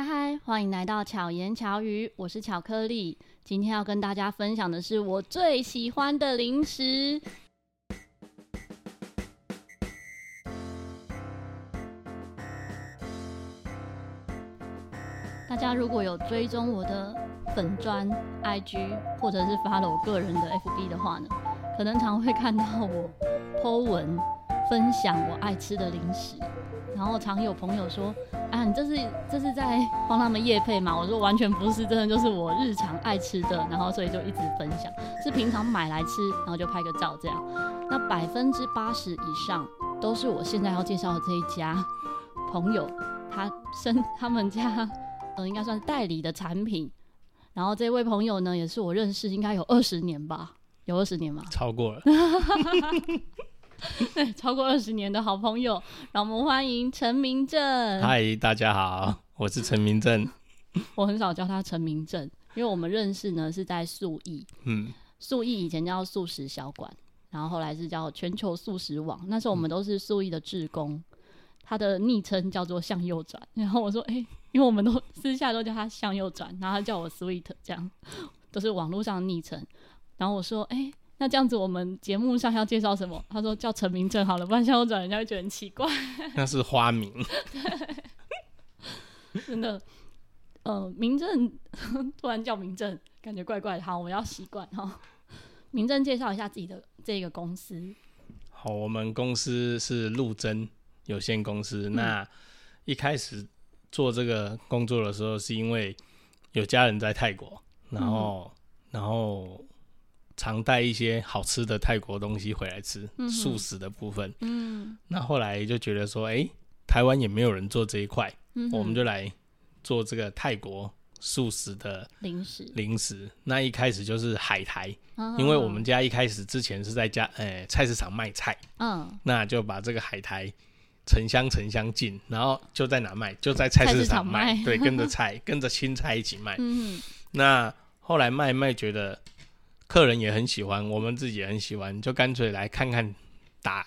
嗨嗨，欢迎来到巧言巧语，我是巧克力。今天要跟大家分享的是我最喜欢的零食。大家如果有追踪我的粉砖 IG，或者是发了我个人的 FB 的话呢，可能常会看到我 po 文分享我爱吃的零食，然后常有朋友说。啊，你这是这是在帮他们夜配吗？我说完全不是，真的就是我日常爱吃的，然后所以就一直分享，是平常买来吃，然后就拍个照这样。那百分之八十以上都是我现在要介绍的这一家朋友，他生他们家，呃，应该算是代理的产品。然后这位朋友呢，也是我认识应该有二十年吧，有二十年吗？超过了。对，超过二十年的好朋友，让我们欢迎陈明正。嗨，大家好，我是陈明正。我很少叫他陈明正，因为我们认识呢是在素艺。嗯，素艺以前叫素食小馆，然后后来是叫全球素食网。那时候我们都是素艺的志工，嗯、他的昵称叫做向右转。然后我说，哎、欸，因为我们都私下都叫他向右转，然后他叫我 Sweet，这样都是网络上的昵称。然后我说，哎、欸。那这样子，我们节目上要介绍什么？他说叫陈明正好了，不然向右转人家会觉得很奇怪。那是花名。对，真的，呃，明正 突然叫明正，感觉怪怪的。好，我们要习惯哈。明正介绍一下自己的这个公司。好，我们公司是陆贞有限公司。嗯、那一开始做这个工作的时候，是因为有家人在泰国，然后，嗯、然后。常带一些好吃的泰国东西回来吃，嗯、素食的部分。嗯，那后来就觉得说，哎、欸，台湾也没有人做这一块，嗯、我们就来做这个泰国素食的零食。零食，那一开始就是海苔，哦、因为我们家一开始之前是在家，哎、欸，菜市场卖菜，嗯、哦，那就把这个海苔成箱成箱进，然后就在哪卖？就在菜市场卖，场卖对，跟着菜，跟着青菜一起卖。嗯，那后来卖卖觉得。客人也很喜欢，我们自己也很喜欢，就干脆来看看，打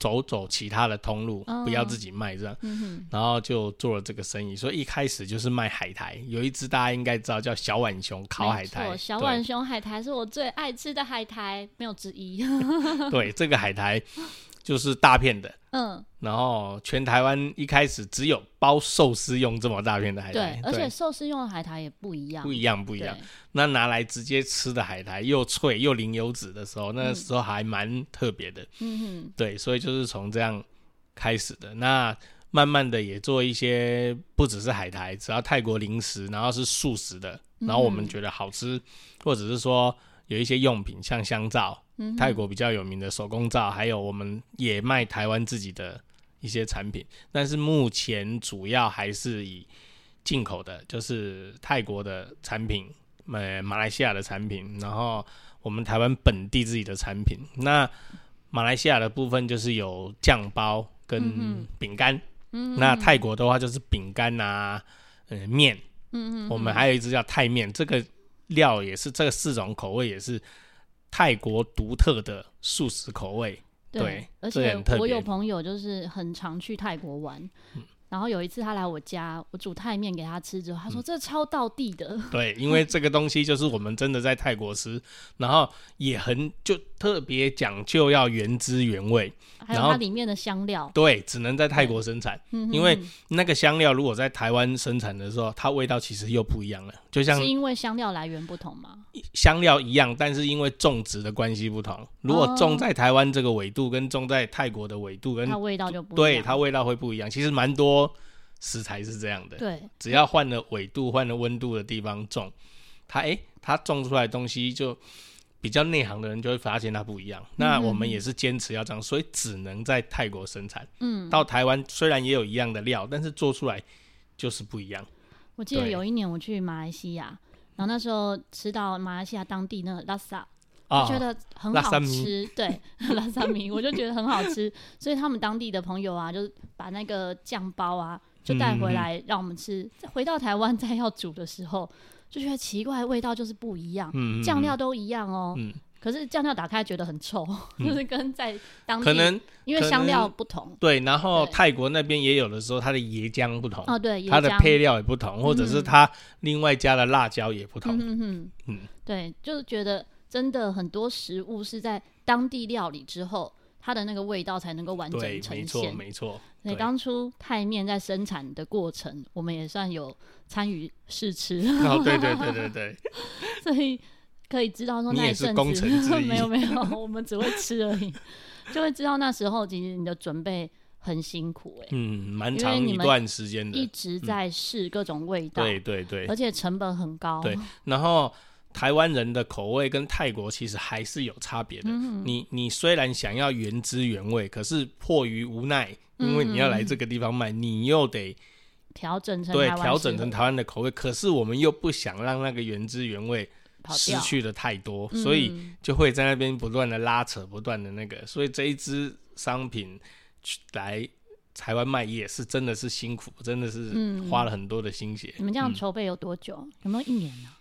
走走其他的通路，哦、不要自己卖这样，嗯、然后就做了这个生意。所以一开始就是卖海苔，有一只大家应该知道叫小浣熊烤海苔，小浣熊海苔是我最爱吃的海苔，没有之一。对，这个海苔。就是大片的，嗯，然后全台湾一开始只有包寿司用这么大片的海苔，对，而且寿司用的海苔也不一样，不一样，不一样。那拿来直接吃的海苔又脆又零油脂的时候，那时候还蛮特别的，嗯哼，对，所以就是从这样开始的。那慢慢的也做一些不只是海苔，只要泰国零食，然后是素食的，然后我们觉得好吃，或者是说有一些用品像香皂。泰国比较有名的手工皂，还有我们也卖台湾自己的一些产品，但是目前主要还是以进口的，就是泰国的产品，呃，马来西亚的产品，然后我们台湾本地自己的产品。那马来西亚的部分就是有酱包跟饼干，嗯，那泰国的话就是饼干啊，呃，面，嗯嗯，我们还有一只叫泰面，这个料也是这四种口味也是。泰国独特的素食口味，对，对，而且我有朋友就是很常去泰国玩。嗯然后有一次他来我家，我煮泰面给他吃之后，他说这超道地的。嗯、对，因为这个东西就是我们真的在泰国吃，然后也很就特别讲究要原汁原味，还有它里面的香料。对，只能在泰国生产，嗯、因为那个香料如果在台湾生产的时候，它味道其实又不一样了。就像是因为香料来源不同吗？香料一样，但是因为种植的关系不同。如果种在台湾这个纬度跟种在泰国的纬度跟，它味道就不。对，它味道会不一样。其实蛮多。食材是这样的，对，只要换了纬度、换了温度的地方种，它哎、欸，它种出来的东西就比较内行的人就会发现它不一样。嗯、那我们也是坚持要这样，所以只能在泰国生产。嗯，到台湾虽然也有一样的料，但是做出来就是不一样。我记得有一年我去马来西亚，然后那时候吃到马来西亚当地那个拉萨，我觉得很好吃。对，拉萨米，我就觉得很好吃，所以他们当地的朋友啊，就是把那个酱包啊。就带回来让我们吃，再回到台湾再要煮的时候，就觉得奇怪，味道就是不一样。嗯，酱料都一样哦，嗯，可是酱料打开觉得很臭，嗯、就是跟在当地可能因为香料不同。对，然后泰国那边也有的时候它的椰浆不同哦，对，它的配料也不同，或者是它另外加的辣椒也不同。嗯嗯嗯，对，就是觉得真的很多食物是在当地料理之后。它的那个味道才能够完整呈现。对，没错，没错。对，当初泰面在生产的过程，我们也算有参与试吃。哦，对对对对对。所以可以知道说那一阵子。没有没有，我们只会吃而已，就会知道那时候其实你的准备很辛苦哎。嗯，蛮长一段时间的，一直在试各种味道。对对对。而且成本很高。对，然后。台湾人的口味跟泰国其实还是有差别的。嗯、你你虽然想要原汁原味，可是迫于无奈，因为你要来这个地方卖，嗯、你又得调整成对调整成台湾的口味。可是我们又不想让那个原汁原味失去的太多，所以就会在那边不断的拉扯，不断的那个。所以这一支商品来台湾卖也是真的是辛苦，真的是花了很多的心血。嗯、你们这样筹备有多久？嗯、有没有一年呢、啊？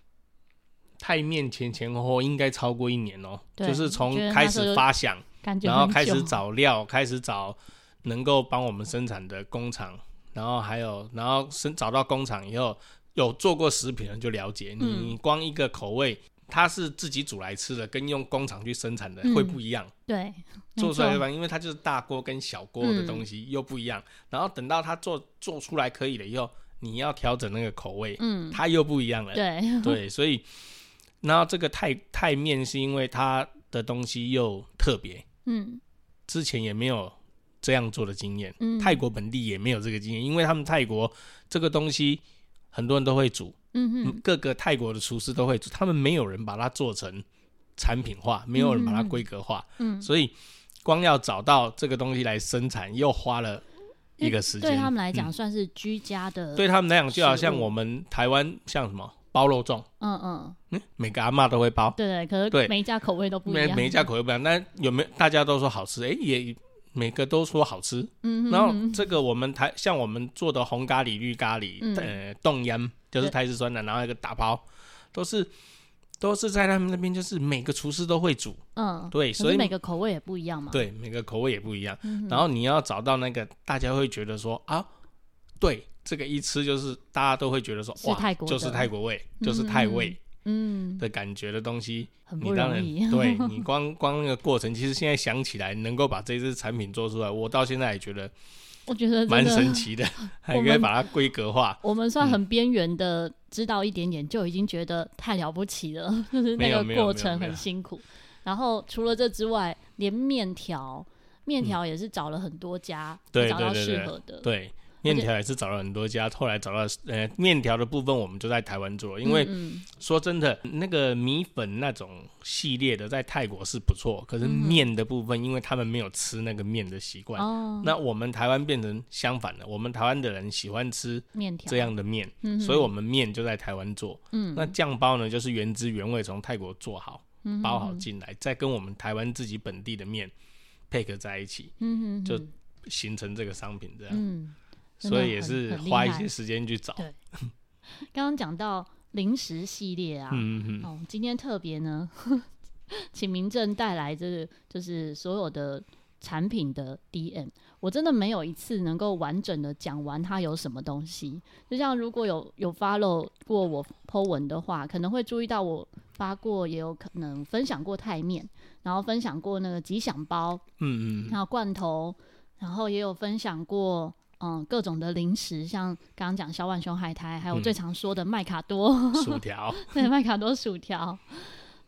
泰面前前后后应该超过一年哦、喔，就是从开始发想，然后开始找料，开始找能够帮我们生产的工厂，然后还有，然后生找到工厂以后，有做过食品的就了解，你光一个口味，它是自己煮来吃的，跟用工厂去生产的会不一样。对，做出来的吧，因为它就是大锅跟小锅的东西又不一样，然后等到它做做出来可以了以后，你要调整那个口味，嗯，它又不一样了。对对，所以。然后这个泰泰面是因为它的东西又特别，嗯，之前也没有这样做的经验，嗯，泰国本地也没有这个经验，因为他们泰国这个东西很多人都会煮，嗯嗯，各个泰国的厨师都会煮，他们没有人把它做成产品化，没有人把它规格化，嗯，所以光要找到这个东西来生产，又花了一个时间，对他们来讲算是居家的，对他们来讲就好像我们台湾像什么。包肉粽，嗯嗯，嗯，每个阿嬷都会包，对对，可是对。每一家口味都不一样，每每一家口味不一样，那有没有大家都说好吃？哎、欸，也每个都说好吃，嗯然后这个我们台像我们做的红咖喱、绿咖喱，嗯、呃，冻腌就是泰式酸奶，然后一个打包，都是都是在他们那边，就是每个厨师都会煮，嗯，对，所以每个口味也不一样嘛，对，每个口味也不一样，嗯、然后你要找到那个大家会觉得说啊，对。这个一吃就是大家都会觉得说哇，就是泰国味，嗯、就是泰味，嗯的感觉的东西。很不容易。你当然对你光光那个过程，其实现在想起来，能够把这支产品做出来，我到现在也觉得，我觉得蛮神奇的，还可以把它规格化。我们算很边缘的，知道一点点就已经觉得太了不起了，就是那个过程很辛苦。然后除了这之外，连面条，面条也是找了很多家，对找到适合的，对。面条也是找了很多家，后来找到呃面条的部分，我们就在台湾做。因为说真的，那个米粉那种系列的在泰国是不错，可是面的部分，因为他们没有吃那个面的习惯，那我们台湾变成相反了。我们台湾的人喜欢吃面条这样的面，所以我们面就在台湾做。那酱包呢，就是原汁原味从泰国做好，包好进来，再跟我们台湾自己本地的面配合在一起，就形成这个商品这样。所以也是花一些时间去找。对，刚刚讲到零食系列啊，嗯嗯哦，今天特别呢，请明正带来这个就是所有的产品的 DM。我真的没有一次能够完整的讲完它有什么东西。就像如果有有 follow 过我 po 文的话，可能会注意到我发过，也有可能分享过泰面，然后分享过那个吉祥包，嗯嗯，然后罐头，然后也有分享过。嗯，各种的零食，像刚刚讲小浣熊海苔，还有最常说的麦卡多、嗯、薯 条，对，麦卡多薯条。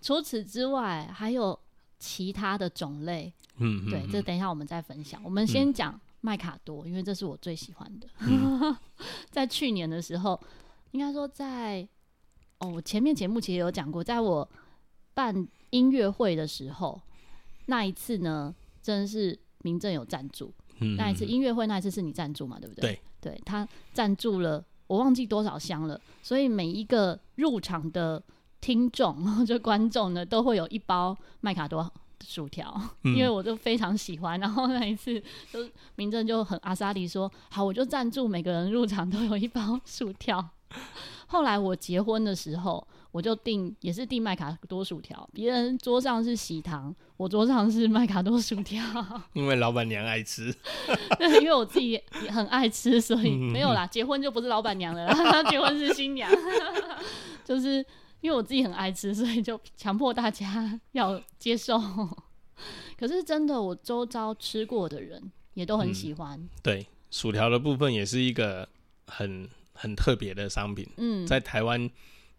除此之外，还有其他的种类。嗯，对，这等一下我们再分享。我们先讲麦卡多，嗯、因为这是我最喜欢的。嗯、在去年的时候，应该说在哦，我前面节目其实有讲过，在我办音乐会的时候，那一次呢，真的是明正有赞助。那一次音乐会，那一次是你赞助嘛？对不对？对，对他赞助了，我忘记多少箱了。所以每一个入场的听众，就观众呢，都会有一包麦卡多薯条，嗯、因为我就非常喜欢。然后那一次，就明正就很阿莎力说：“好，我就赞助每个人入场都有一包薯条。”后来我结婚的时候，我就订也是订麦卡多薯条，别人桌上是喜糖，我桌上是麦卡多薯条。因为老板娘爱吃，对，因为我自己也很爱吃，所以没有啦。结婚就不是老板娘了啦，结婚是新娘。就是因为我自己很爱吃，所以就强迫大家 要接受。可是真的，我周遭吃过的人也都很喜欢。嗯、对，薯条的部分也是一个很。很特别的商品，嗯，在台湾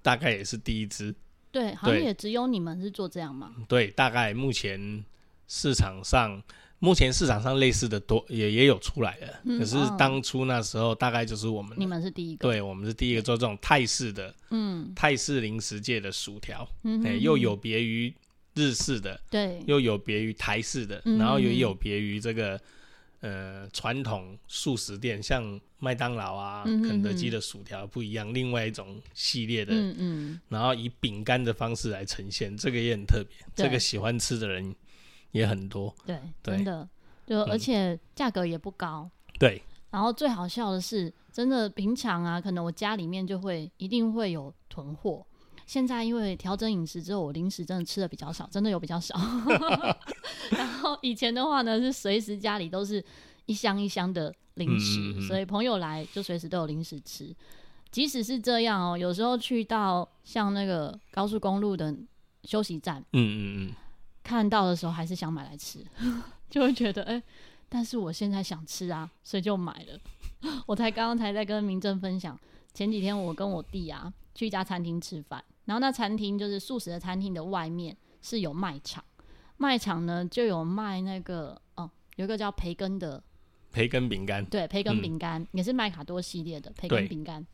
大概也是第一支，对，好像也只有你们是做这样吗？对，大概目前市场上，目前市场上类似的多也也有出来了，嗯，可是当初那时候大概就是我们，你们是第一个，对，我们是第一个做这种泰式的，嗯，泰式零食界的薯条，嗯，欸，又有别于日式的，对，又有别于台式的，嗯，然后也有别于这个。呃，传统素食店像麦当劳啊、嗯、肯德基的薯条不一样，另外一种系列的，嗯嗯，然后以饼干的方式来呈现，这个也很特别，这个喜欢吃的人也很多，对，对。真的，就而且价格也不高，对。然后最好笑的是，真的平常啊，可能我家里面就会一定会有囤货。现在因为调整饮食之后，我零食真的吃的比较少，真的有比较少。然后以前的话呢，是随时家里都是一箱一箱的零食，嗯嗯嗯，所以朋友来就随时都有零食吃。即使是这样哦，有时候去到像那个高速公路的休息站，嗯嗯嗯，看到的时候还是想买来吃，就会觉得哎、欸，但是我现在想吃啊，所以就买了。我才刚刚才在跟明正分享，前几天我跟我弟啊去一家餐厅吃饭。然后那餐厅就是素食的餐厅的外面是有卖场，卖场呢就有卖那个哦，有一个叫培根的培根饼干，对，培根饼干、嗯、也是麦卡多系列的培根饼干。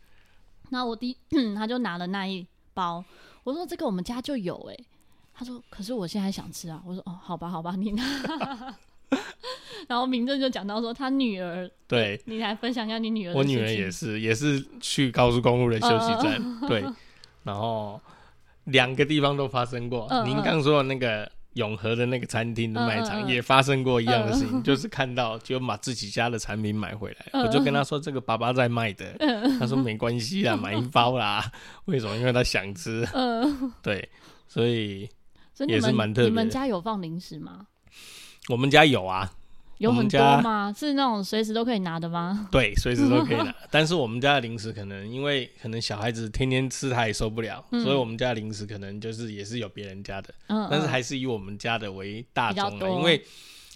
那我弟 他就拿了那一包，我说这个我们家就有哎、欸，他说可是我现在想吃啊，我说哦好吧好吧你拿。然后明正就讲到说他女儿，对，你来分享一下你女儿，我女儿也是也是去高速公路的休息站，呃、对。然后两个地方都发生过。您刚说的那个永和的那个餐厅的卖场也发生过一样的事情，就是看到就把自己家的产品买回来。我就跟他说：“这个爸爸在卖的。”他说：“没关系啦，买一包啦。”为什么？因为他想吃。对，所以也是蛮特别。你们家有放零食吗？我们家有啊。有很多吗？是那种随时都可以拿的吗？对，随时都可以拿。但是我们家的零食可能因为可能小孩子天天吃，他也受不了，嗯、所以我们家的零食可能就是也是有别人家的，嗯嗯，但是还是以我们家的为大宗的，因为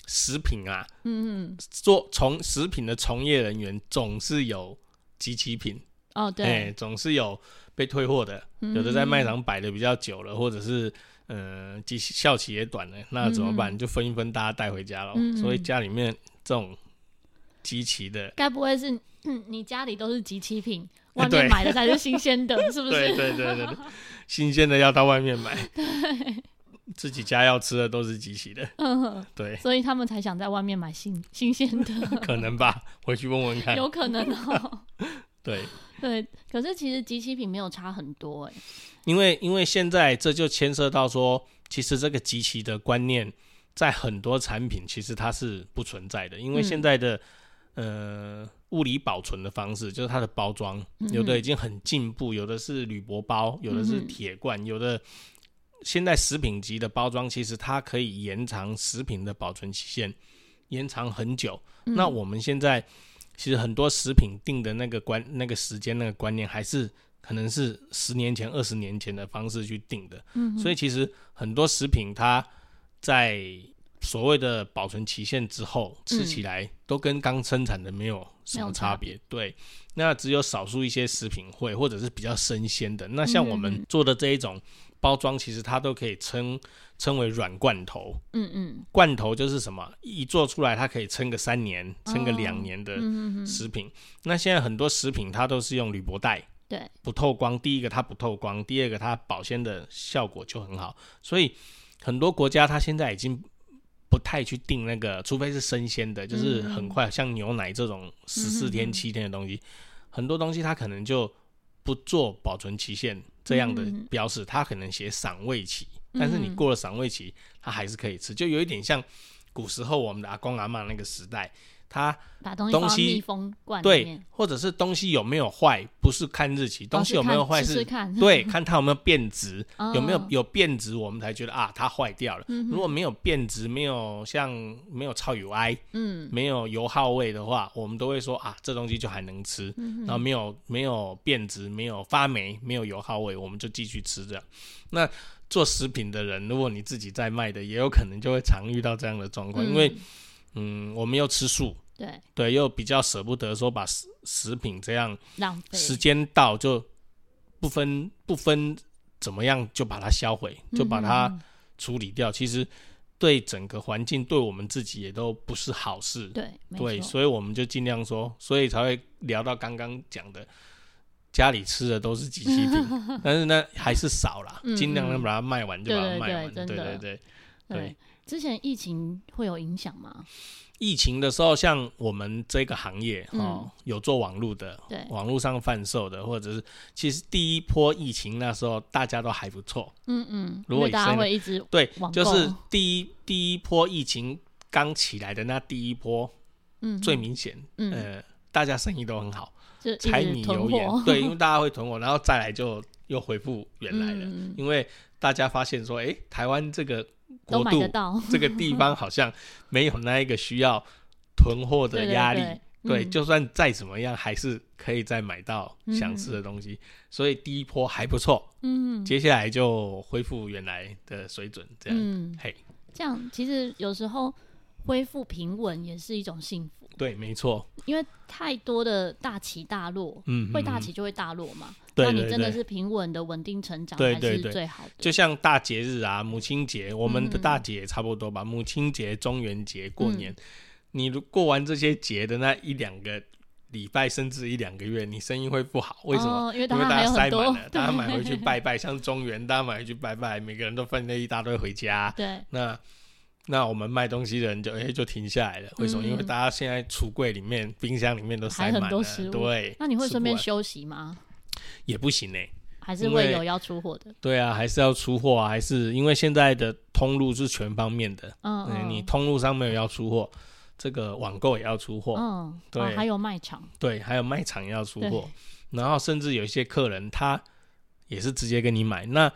食品啊，嗯嗯，做从食品的从业人员总是有集齐品哦，对、欸，总是有被退货的，有的在卖场摆的比较久了，或者是。嗯，期效期也短了，那怎么办？嗯、就分一分，大家带回家喽、嗯。所以家里面这种集齐的，该不会是、嗯、你家里都是集齐品，外面买的才是新鲜的，是不是？对对对对对，新鲜的要到外面买，对，自己家要吃的都是集齐的，嗯，对，所以他们才想在外面买新新鲜的，可能吧？回去问问看，有可能哦。对。对，可是其实集齐品没有差很多哎，因为因为现在这就牵涉到说，其实这个集齐的观念在很多产品其实它是不存在的，因为现在的、嗯、呃物理保存的方式，就是它的包装有的已经很进步，有的是铝箔包，有的是铁罐，有的现在食品级的包装其实它可以延长食品的保存期限，延长很久。那我们现在。其实很多食品定的那个观、那个时间、那个观念，还是可能是十年前、二十年前的方式去定的。嗯，所以其实很多食品它在所谓的保存期限之后，吃起来都跟刚生产的没有什么差别。对，那只有少数一些食品会，或者是比较生鲜的。那像我们做的这一种。包装其实它都可以称称为软罐头，嗯嗯，罐头就是什么，一做出来它可以撑个三年，撑个两年的食品。那现在很多食品它都是用铝箔袋，对，不透光。第一个它不透光，第二个它保鲜的效果就很好。所以很多国家它现在已经不太去订那个，除非是生鲜的，就是很快，像牛奶这种十四天七天的东西，很多东西它可能就不做保存期限。这样的标示，它可能写赏味期，但是你过了赏味期，它还是可以吃，就有一点像古时候我们的阿公阿嬷那个时代，它把东西密封罐对，或者是东西有没有坏，不是看日期，东西有没有坏是，对，看它有没有变质，哦、有没有有变质，我们才觉得啊，它坏掉了。嗯、如果没有变质，没有像没有超油埃，嗯，没有油耗味的话，我们都会说啊，这东西就还能吃。嗯、然后没有没有变质，没有发霉，没有油耗味，我们就继续吃这样。那做食品的人，如果你自己在卖的，也有可能就会常遇到这样的状况，嗯、因为嗯，我们又吃素。对对，又比较舍不得说把食食品这样浪费，时间到就不分不分怎么样就把它销毁，就把它处理掉。嗯、其实对整个环境，对我们自己也都不是好事。对对，所以我们就尽量说，所以才会聊到刚刚讲的，家里吃的都是机器品，但是呢还是少啦，尽量能把它卖完就把它卖完。对对对，对对对。对，之前疫情会有影响吗？疫情的时候，像我们这个行业哦，嗯、有做网络的，对，网络上贩售的，或者是其实第一波疫情那时候大家都还不错，嗯嗯，如果大家会一直对，就是第一第一波疫情刚起来的那第一波，嗯，最明显，嗯、呃，大家生意都很好，柴米油盐，对，因为大家会囤货，然后再来就又恢复原来了，嗯、因为大家发现说，哎、欸，台湾这个。国度这个地方好像没有那一个需要囤货的压力，对，就算再怎么样，还是可以再买到想吃的东西，所以第一波还不错，嗯，接下来就恢复原来的水准，这样，嘿，这样其实有时候恢复平稳也是一种幸福，对，没错，因为太多的大起大落，嗯，会大起就会大落嘛。那你真的是平稳的稳定成长，才是最好的。就像大节日啊，母亲节，我们的大节也差不多吧。母亲节、中元节、过年，你过完这些节的那一两个礼拜，甚至一两个月，你生意会不好。为什么？因为大家塞满了，大家买回去 拜拜。像中元，大家买回去拜拜，每个人都分了一大堆回家。对，那那我们卖东西的人就哎就停下来了。为什么？因为大家现在橱柜里面、冰箱里面都塞满了。对，那你会顺便休息吗？也不行呢、欸，还是会有要出货的。对啊，还是要出货啊，还是因为现在的通路是全方面的。嗯，嗯，你通路上没有要出货，这个网购也要出货。嗯，对、哦，还有卖场。对，还有卖场也要出货，然后甚至有一些客人他也是直接跟你买。那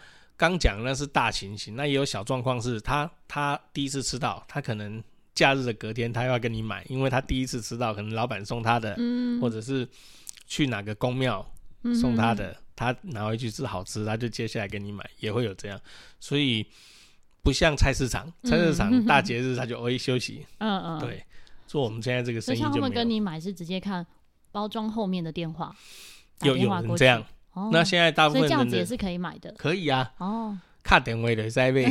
刚讲那是大情形，那也有小状况是他他第一次吃到，他可能假日的隔天他又要跟你买，因为他第一次吃到，可能老板送他的，嗯，或者是去哪个宫庙。送他的，他拿回去是好吃，他就接下来跟你买，也会有这样，所以不像菜市场，菜市场大节日他就偶尔休息，嗯嗯，对，做我们现在这个生意就跟你买是直接看包装后面的电话，有有人这样，那现在大部分这样子也是可以买的，可以啊，哦，卡点位的在位，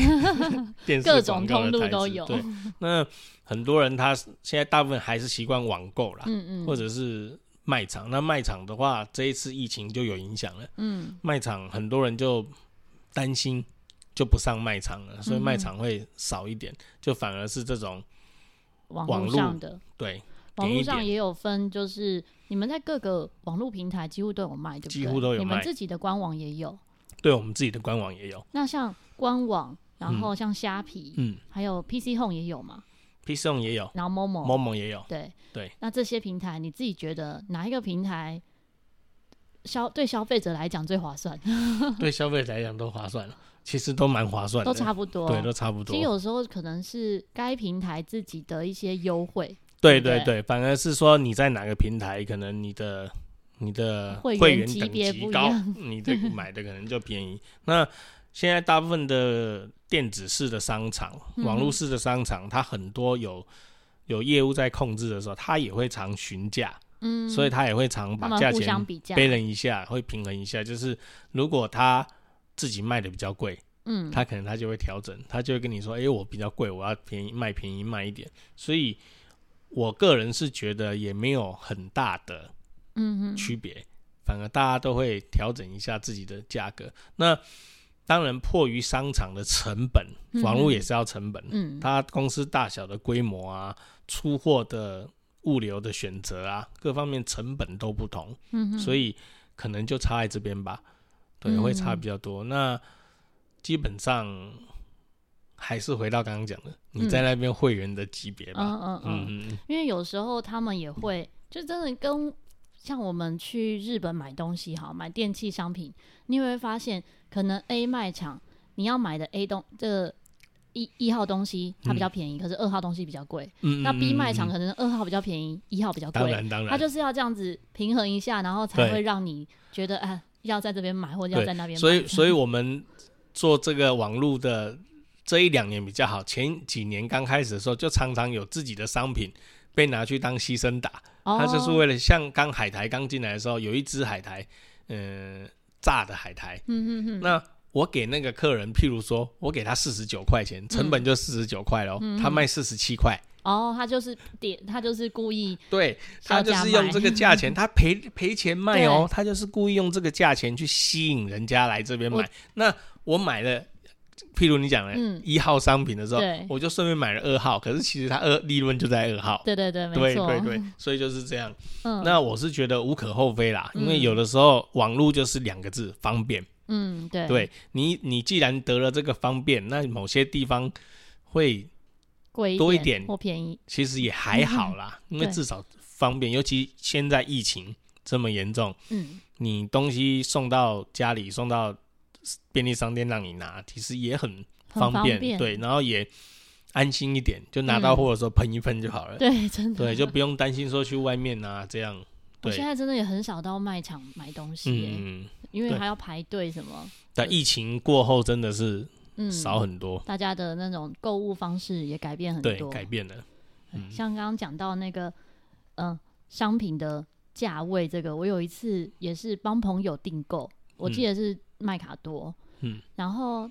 各种通路都有，对，那很多人他现在大部分还是习惯网购啦，嗯嗯，或者是。卖场，那卖场的话，这一次疫情就有影响了。嗯，卖场很多人就担心，就不上卖场了，所以卖场会少一点，嗯、就反而是这种网络上的。对，网络上也有分，就是你们在各个网络平台几乎都有卖，对不对？几乎都有卖。你们自己的官网也有。对，我们自己的官网也有。那像官网，然后像虾皮，嗯，还有 PC Home 也有吗？PChome 也有，然后 Momo Momo 也有，对对。那这些平台，你自己觉得哪一个平台消对消费者来讲最划算？对消费者来讲都划算了，其实都蛮划算的，都差不多，对，都差不多。其实有时候可能是该平台自己的一些优惠，对对对，反而是说你在哪个平台，可能你的你的会员级别高，你这个买的可能就便宜。那现在大部分的电子式的商场、网络式的商场，它很多有有业务在控制的时候，它也会常询价，嗯，所以它也会常把价钱背了一下，会平衡一下。就是如果他自己卖的比较贵，嗯，他可能他就会调整，他就会跟你说，哎，我比较贵，我要便宜卖便宜卖一点。所以我个人是觉得也没有很大的嗯区别，反而大家都会调整一下自己的价格。那当然，迫于商场的成本，网络也是要成本。嗯，它公司大小的规模啊，出货的物流的选择啊，各方面成本都不同。嗯，所以可能就差在这边吧。对，会差比较多。那基本上还是回到刚刚讲的，你在那边会员的级别吧。嗯嗯嗯，嗯，因为有时候他们也会，就真的跟像我们去日本买东西，哈买电器商品，你会发现，可能 A 卖场你要买的 A 东这个一一号东西它比较便宜，嗯、可是二号东西比较贵。嗯，那 B 卖场可能二号比较便宜，一、嗯、号比较贵。当然当然，它就是要这样子平衡一下，然后才会让你觉得哎，要在这边买或者要在那边买。所以，所以我们做这个网络的。这一两年比较好，前几年刚开始的时候，就常常有自己的商品被拿去当牺牲打。他、哦、就是为了像刚海苔刚进来的时候，有一只海苔，嗯、呃，炸的海苔。嗯嗯嗯。那我给那个客人，譬如说我给他四十九块钱，成本就四十九块喽，嗯、他卖四十七块。哦，他就是点，他就是故意。对，他就是用这个价钱，他赔赔钱卖哦，他就是故意用这个价钱去吸引人家来这边买。那我买了。譬如你讲的一号商品的时候，嗯、我就顺便买了二号，可是其实它二利润就在二号。对对对，对对对，所以就是这样。嗯，那我是觉得无可厚非啦，因为有的时候网络就是两个字方便。嗯，对。对你，你既然得了这个方便，那某些地方会贵多一点或便宜，其实也还好啦，嗯、因为至少方便。尤其现在疫情这么严重，嗯，你东西送到家里，送到。便利商店让你拿，其实也很方便，方便对，然后也安心一点，就拿到货的时候喷一喷就好了。嗯、对，真的，对，就不用担心说去外面啊这样。对，我现在真的也很少到卖场买东西，嗯，因为还要排队什么。但疫情过后真的是少很多，嗯、大家的那种购物方式也改变很多，对，改变了。嗯，像刚刚讲到那个，嗯、呃，商品的价位，这个我有一次也是帮朋友订购，我记得是。麦卡多，嗯，然后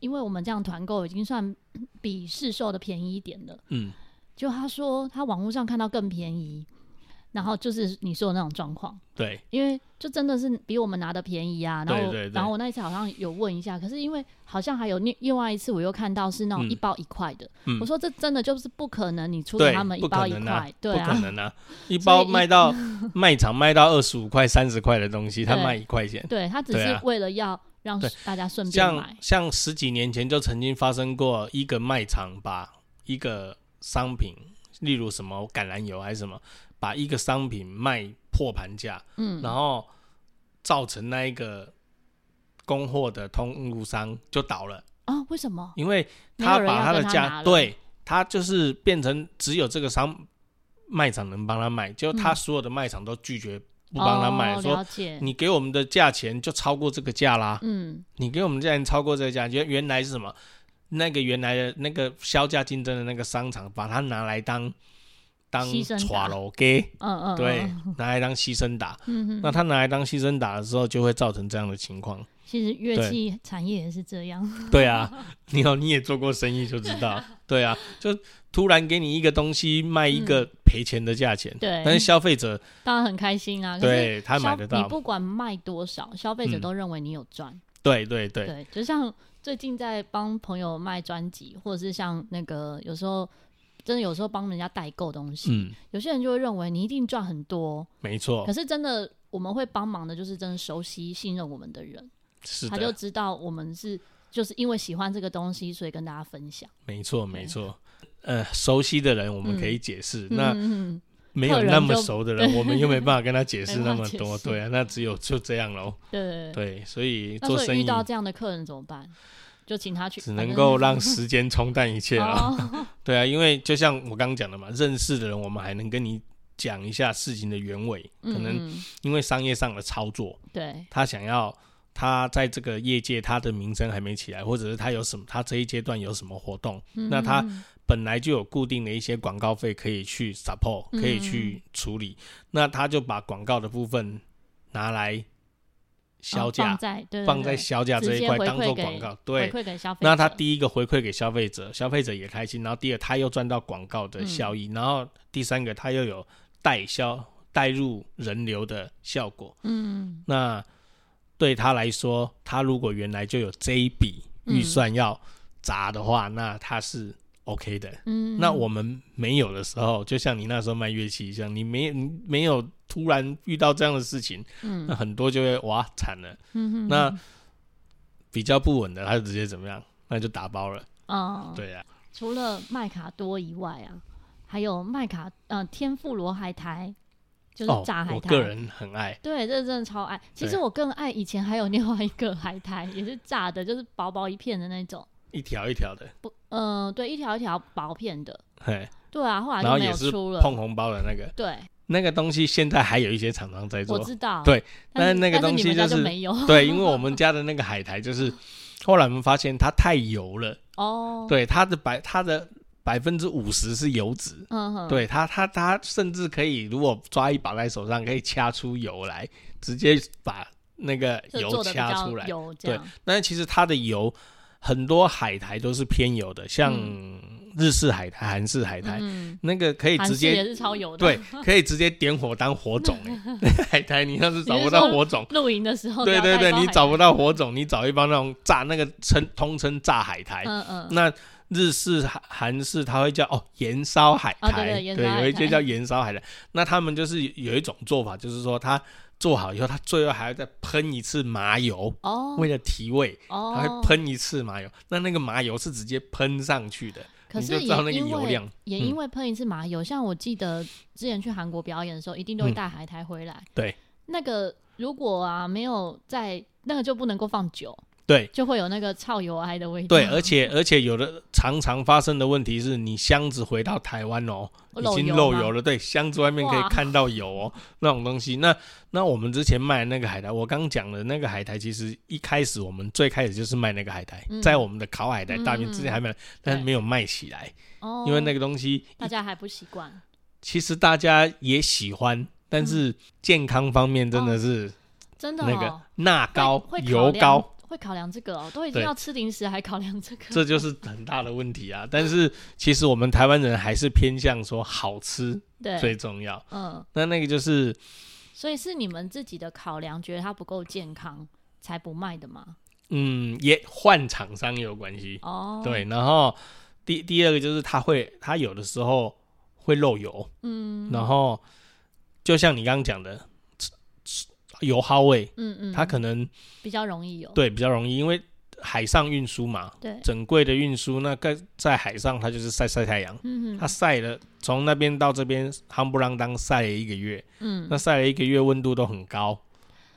因为我们这样团购已经算 比市售的便宜一点了，嗯，就他说他网络上看到更便宜，然后就是你说的那种状况，对，因为就真的是比我们拿的便宜啊，然后对对对，然后我那一次好像有问一下，可是因为好像还有另另外一次我又看到是那种一包一块的，嗯，我说这真的就是不可能，你出给他们一包一块，对啊，不可能啊，一包卖到 卖场卖到二十五块三十块的东西，他卖一块钱，对，他只是为了要让大家顺便买，像像十几年前就曾经发生过一个卖场把一个商品，例如什么橄榄油还是什么。把一个商品卖破盘价，嗯，然后造成那一个供货的通路商就倒了啊？为什么？因为他把他的价，对，他就是变成只有这个商卖场能帮他卖，就他所有的卖场都拒绝不帮他卖，说你给我们的价钱就超过这个价啦，嗯，你给我们价钱超过这个价，原原来是什么？那个原来的那个销价竞争的那个商场，把它拿来当。当耍楼给，嗯嗯，对，拿来当牺牲打，嗯哼，那他拿来当牺牲打的时候，就会造成这样的情况。其实乐器产业也是这样。对啊，你好，你也做过生意就知道。对啊，就突然给你一个东西卖一个赔钱的价钱，对，但是消费者当然很开心啊。对，他买得到。你不管卖多少，消费者都认为你有赚。对对对，对，就像最近在帮朋友卖专辑，或者是像那个有时候。真的有时候帮人家代购东西，嗯，有些人就会认为你一定赚很多，没错。可是真的，我们会帮忙的，就是真的熟悉、信任我们的人，是，他就知道我们是就是因为喜欢这个东西，所以跟大家分享。没错，没错。呃，熟悉的人我们可以解释，嗯，那没有那么熟的人，人 我们又没办法跟他解释 那么多，对啊，那只有就这样喽。对对，对，所以做生意遇到这样的客人怎么办？就请他去，只能够 让时间冲淡一切了。哦、对啊，因为就像我刚刚讲的嘛，认识的人，我们还能跟你讲一下事情的原委。嗯、可能因为商业上的操作，对，他想要他在这个业界他的名声还没起来，或者是他有什么，他这一阶段有什么活动，嗯、那他本来就有固定的一些广告费可以去 support，可以去处理，嗯、那他就把广告的部分拿来。销价、哦、放在销价这一块当做广告，对，那他第一个回馈给消费者，消费者也开心。然后第二，他又赚到广告的效益。嗯、然后第三个，他又有带销带入人流的效果。嗯，那对他来说，他如果原来就有这一笔预算要砸的话，嗯、那他是。OK 的，嗯，那我们没有的时候，就像你那时候卖乐器一样，你没你没有突然遇到这样的事情，嗯，那很多就会哇惨了，嗯哼哼，那比较不稳的，他就直接怎么样，那就打包了，嗯，对啊。除了麦卡多以外啊，还有麦卡呃天妇罗海苔，就是炸海苔。哦、我个人很爱。对，这真的超爱。其实我更爱以前还有另外一个海苔，也是炸的，就是薄薄一片的那种。一条一条的。不，嗯、呃，对，一条一条薄片的。嘿。对啊，后来就没有出了。碰红包的那个。对。那个东西现在还有一些厂商在做。我知道。对，但是那个东西就是，就没有。对，因为我们家的那个海苔就是，后来我们发现它太油了。哦。对，它的百，它的。百分之五十是油脂，对它，它，它甚至可以，如果抓一把在手上，可以掐出油来，直接把那个油掐出来。对，但是其实它的油，很多海苔都是偏油的，像日式海苔、韩式海苔，嗯、那个可以直接也是超油的，对，可以直接点火当火种。海苔你要是找不到火种，露营的时候，对对对，你找不到火种，你找一包那种炸那个称通称炸海苔，嗯嗯，那。日式、韩式，它会叫哦盐烧海苔，哦、对，对，对，对，有一些叫盐烧海苔。那他们就是有一种做法，就是说它做好以后，它最后还要再喷一次麻油，哦，为了提味，哦，它会喷一次麻油。那那个麻油是直接喷上去的，可是也因为也因为喷一次麻油，嗯、像我记得之前去韩国表演的时候，一定都会带海苔回来。嗯、对，那个如果啊没有在那个就不能够放久。对，就会有那个臭油埃的味道。对，而且而且有的常常发生的问题是，你箱子回到台湾哦，已经漏油了。对，箱子外面可以看到油哦，那种东西。那那我们之前卖的那个海苔，我刚讲的那个海苔，其实一开始我们最开始就是卖那个海苔，嗯、在我们的烤海苔大片之前还没，嗯、但是没有卖起来，因为那个东西大家还不习惯。其实大家也喜欢，但是健康方面真的是真的那个钠高、油高。会考量这个哦，都已经要吃零食，还考量这个，这就是很大的问题啊！但是其实我们台湾人还是偏向说好吃最重要。嗯，那那个就是，所以是你们自己的考量，觉得它不够健康才不卖的吗？嗯，也换厂商也有关系哦。对，然后第第二个就是它会，它有的时候会漏油。嗯，然后就像你刚刚讲的。油耗味，嗯嗯，它可能比较容易有，对，比较容易，因为海上运输嘛，对，整柜的运输，那个在海上它就是晒晒太阳，嗯哼，它晒了从那边到这边，夯不啷当晒了一个月，嗯，那晒了一个月温度都很高，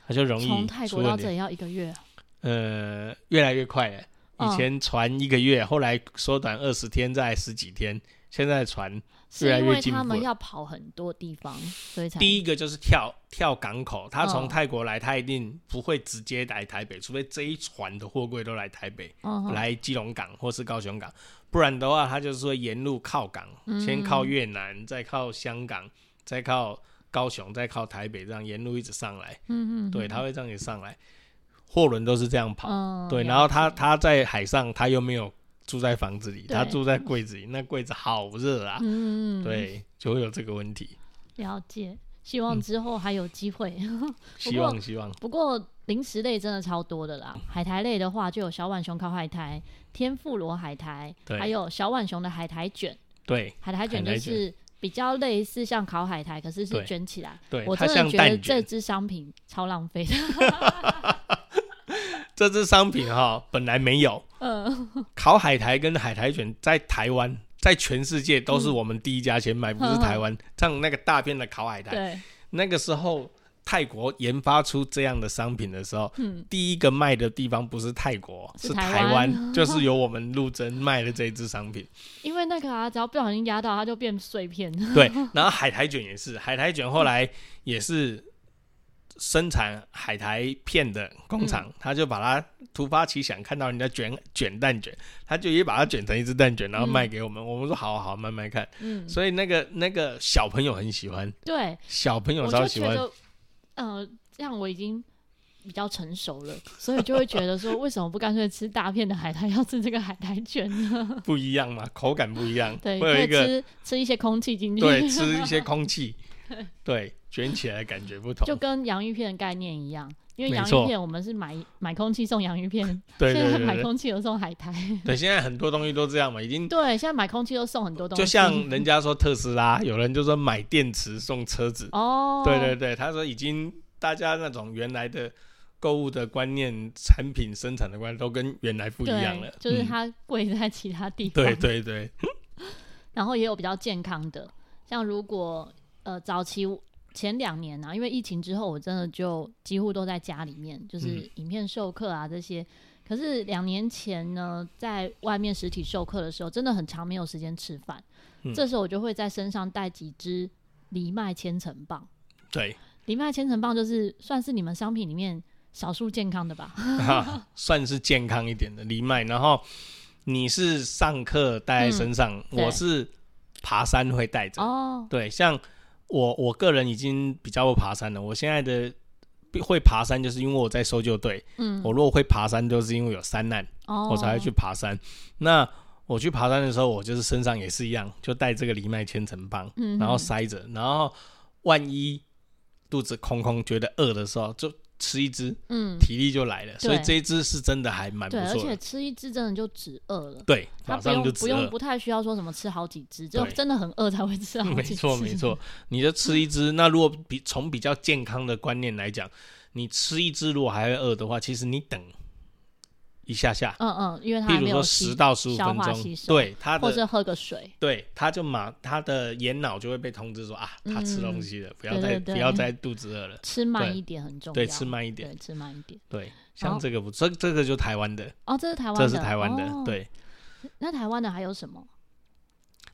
它就容易从泰国到这里要一个月，呃，越来越快了，以前船一个月，后来缩短二十天，再十几天，现在船。是因为他们要跑很多地方，所以才第一个就是跳跳港口。他从泰国来，他一定不会直接来台北，除非这一船的货柜都来台北，来基隆港或是高雄港，不然的话，他就是说沿路靠港，先靠越南，再靠香港，再靠高雄，再靠台北，这样沿路一直上来。嗯嗯，对，他会这样子上来，货轮都是这样跑。对，然后他他在海上，他又没有。住在房子里，他住在柜子里，那柜子好热啊！嗯，对，就会有这个问题。了解，希望之后还有机会。希望希望。不过零食类真的超多的啦，海苔类的话就有小浣熊烤海苔、天妇罗海苔，还有小浣熊的海苔卷。对，海苔卷就是比较类似像烤海苔，可是是卷起来。对，我真的觉得这支商品超浪费的。这支商品哈，本来没有。嗯，烤海苔跟海苔卷在台湾，在全世界都是我们第一家先卖，不是台湾。像那个大片的烤海苔，对，那个时候泰国研发出这样的商品的时候，嗯，第一个卖的地方不是泰国，是台湾，就是由我们陆贞卖的这一支商品。因为那个啊，只要不小心压到，它就变碎片。对，然后海苔卷也是，海苔卷后来也是。生产海苔片的工厂，嗯、他就把它突发奇想，看到人家卷卷蛋卷，他就也把它卷成一只蛋卷，然后卖给我们。嗯、我们说好好慢慢看。嗯，所以那个那个小朋友很喜欢，对，小朋友超喜欢。呃，这样我已经比较成熟了，所以就会觉得说，为什么不干脆吃大片的海苔，要吃这个海苔卷呢？不一样嘛，口感不一样。对，会有一个吃吃一些空气进去，对，吃一些空气，对。卷起来感觉不同，就跟洋芋片的概念一样，因为洋芋片我们是买买空气送洋芋片，对，现在买空气又送海苔。对，现在很多东西都这样嘛，已经对，现在买空气都送很多东西，就像人家说特斯拉，有人就说买电池送车子，哦，对对对，他说已经大家那种原来的购物的观念、产品生产的观念都跟原来不一样了。就是它贵在其他地方。对对对。然后也有比较健康的，像如果呃早期前两年啊，因为疫情之后，我真的就几乎都在家里面，就是影片授课啊这些。嗯、可是两年前呢，在外面实体授课的时候，真的很长没有时间吃饭。嗯、这时候我就会在身上带几支藜麦千层棒。对，藜麦千层棒就是算是你们商品里面少数健康的吧？啊、算是健康一点的藜麦。然后你是上课带在身上，嗯、我是爬山会带着。哦，对，像我我个人已经比较会爬山了。我现在的会爬山，就是因为我在搜救队。嗯，我如果会爬山，就是因为有山难，哦、我才会去爬山。那我去爬山的时候，我就是身上也是一样，就带这个藜麦千层棒，嗯、然后塞着，然后万一肚子空空觉得饿的时候，就吃一只，嗯，体力就来了。所以这一只是真的还蛮不错。对，而且吃一只真的就止饿了。对，马上就止饿，不用不太需要说什么吃好几只，就真的很饿才会吃好。没错没错，你就吃一只。那如果比从比较健康的观念来讲，你吃一只如果还会饿的话，其实你等。一下下，嗯嗯，因为它没有十到十五分钟，对它的，或者喝个水，对，它就马它的眼脑就会被通知说啊，它吃东西了，不要再不要再肚子饿了，吃慢一点很重要，对，吃慢一点，对，吃慢一点，对，像这个不，这这个就台湾的，哦，这是台湾，这是台湾的，对，那台湾的还有什么？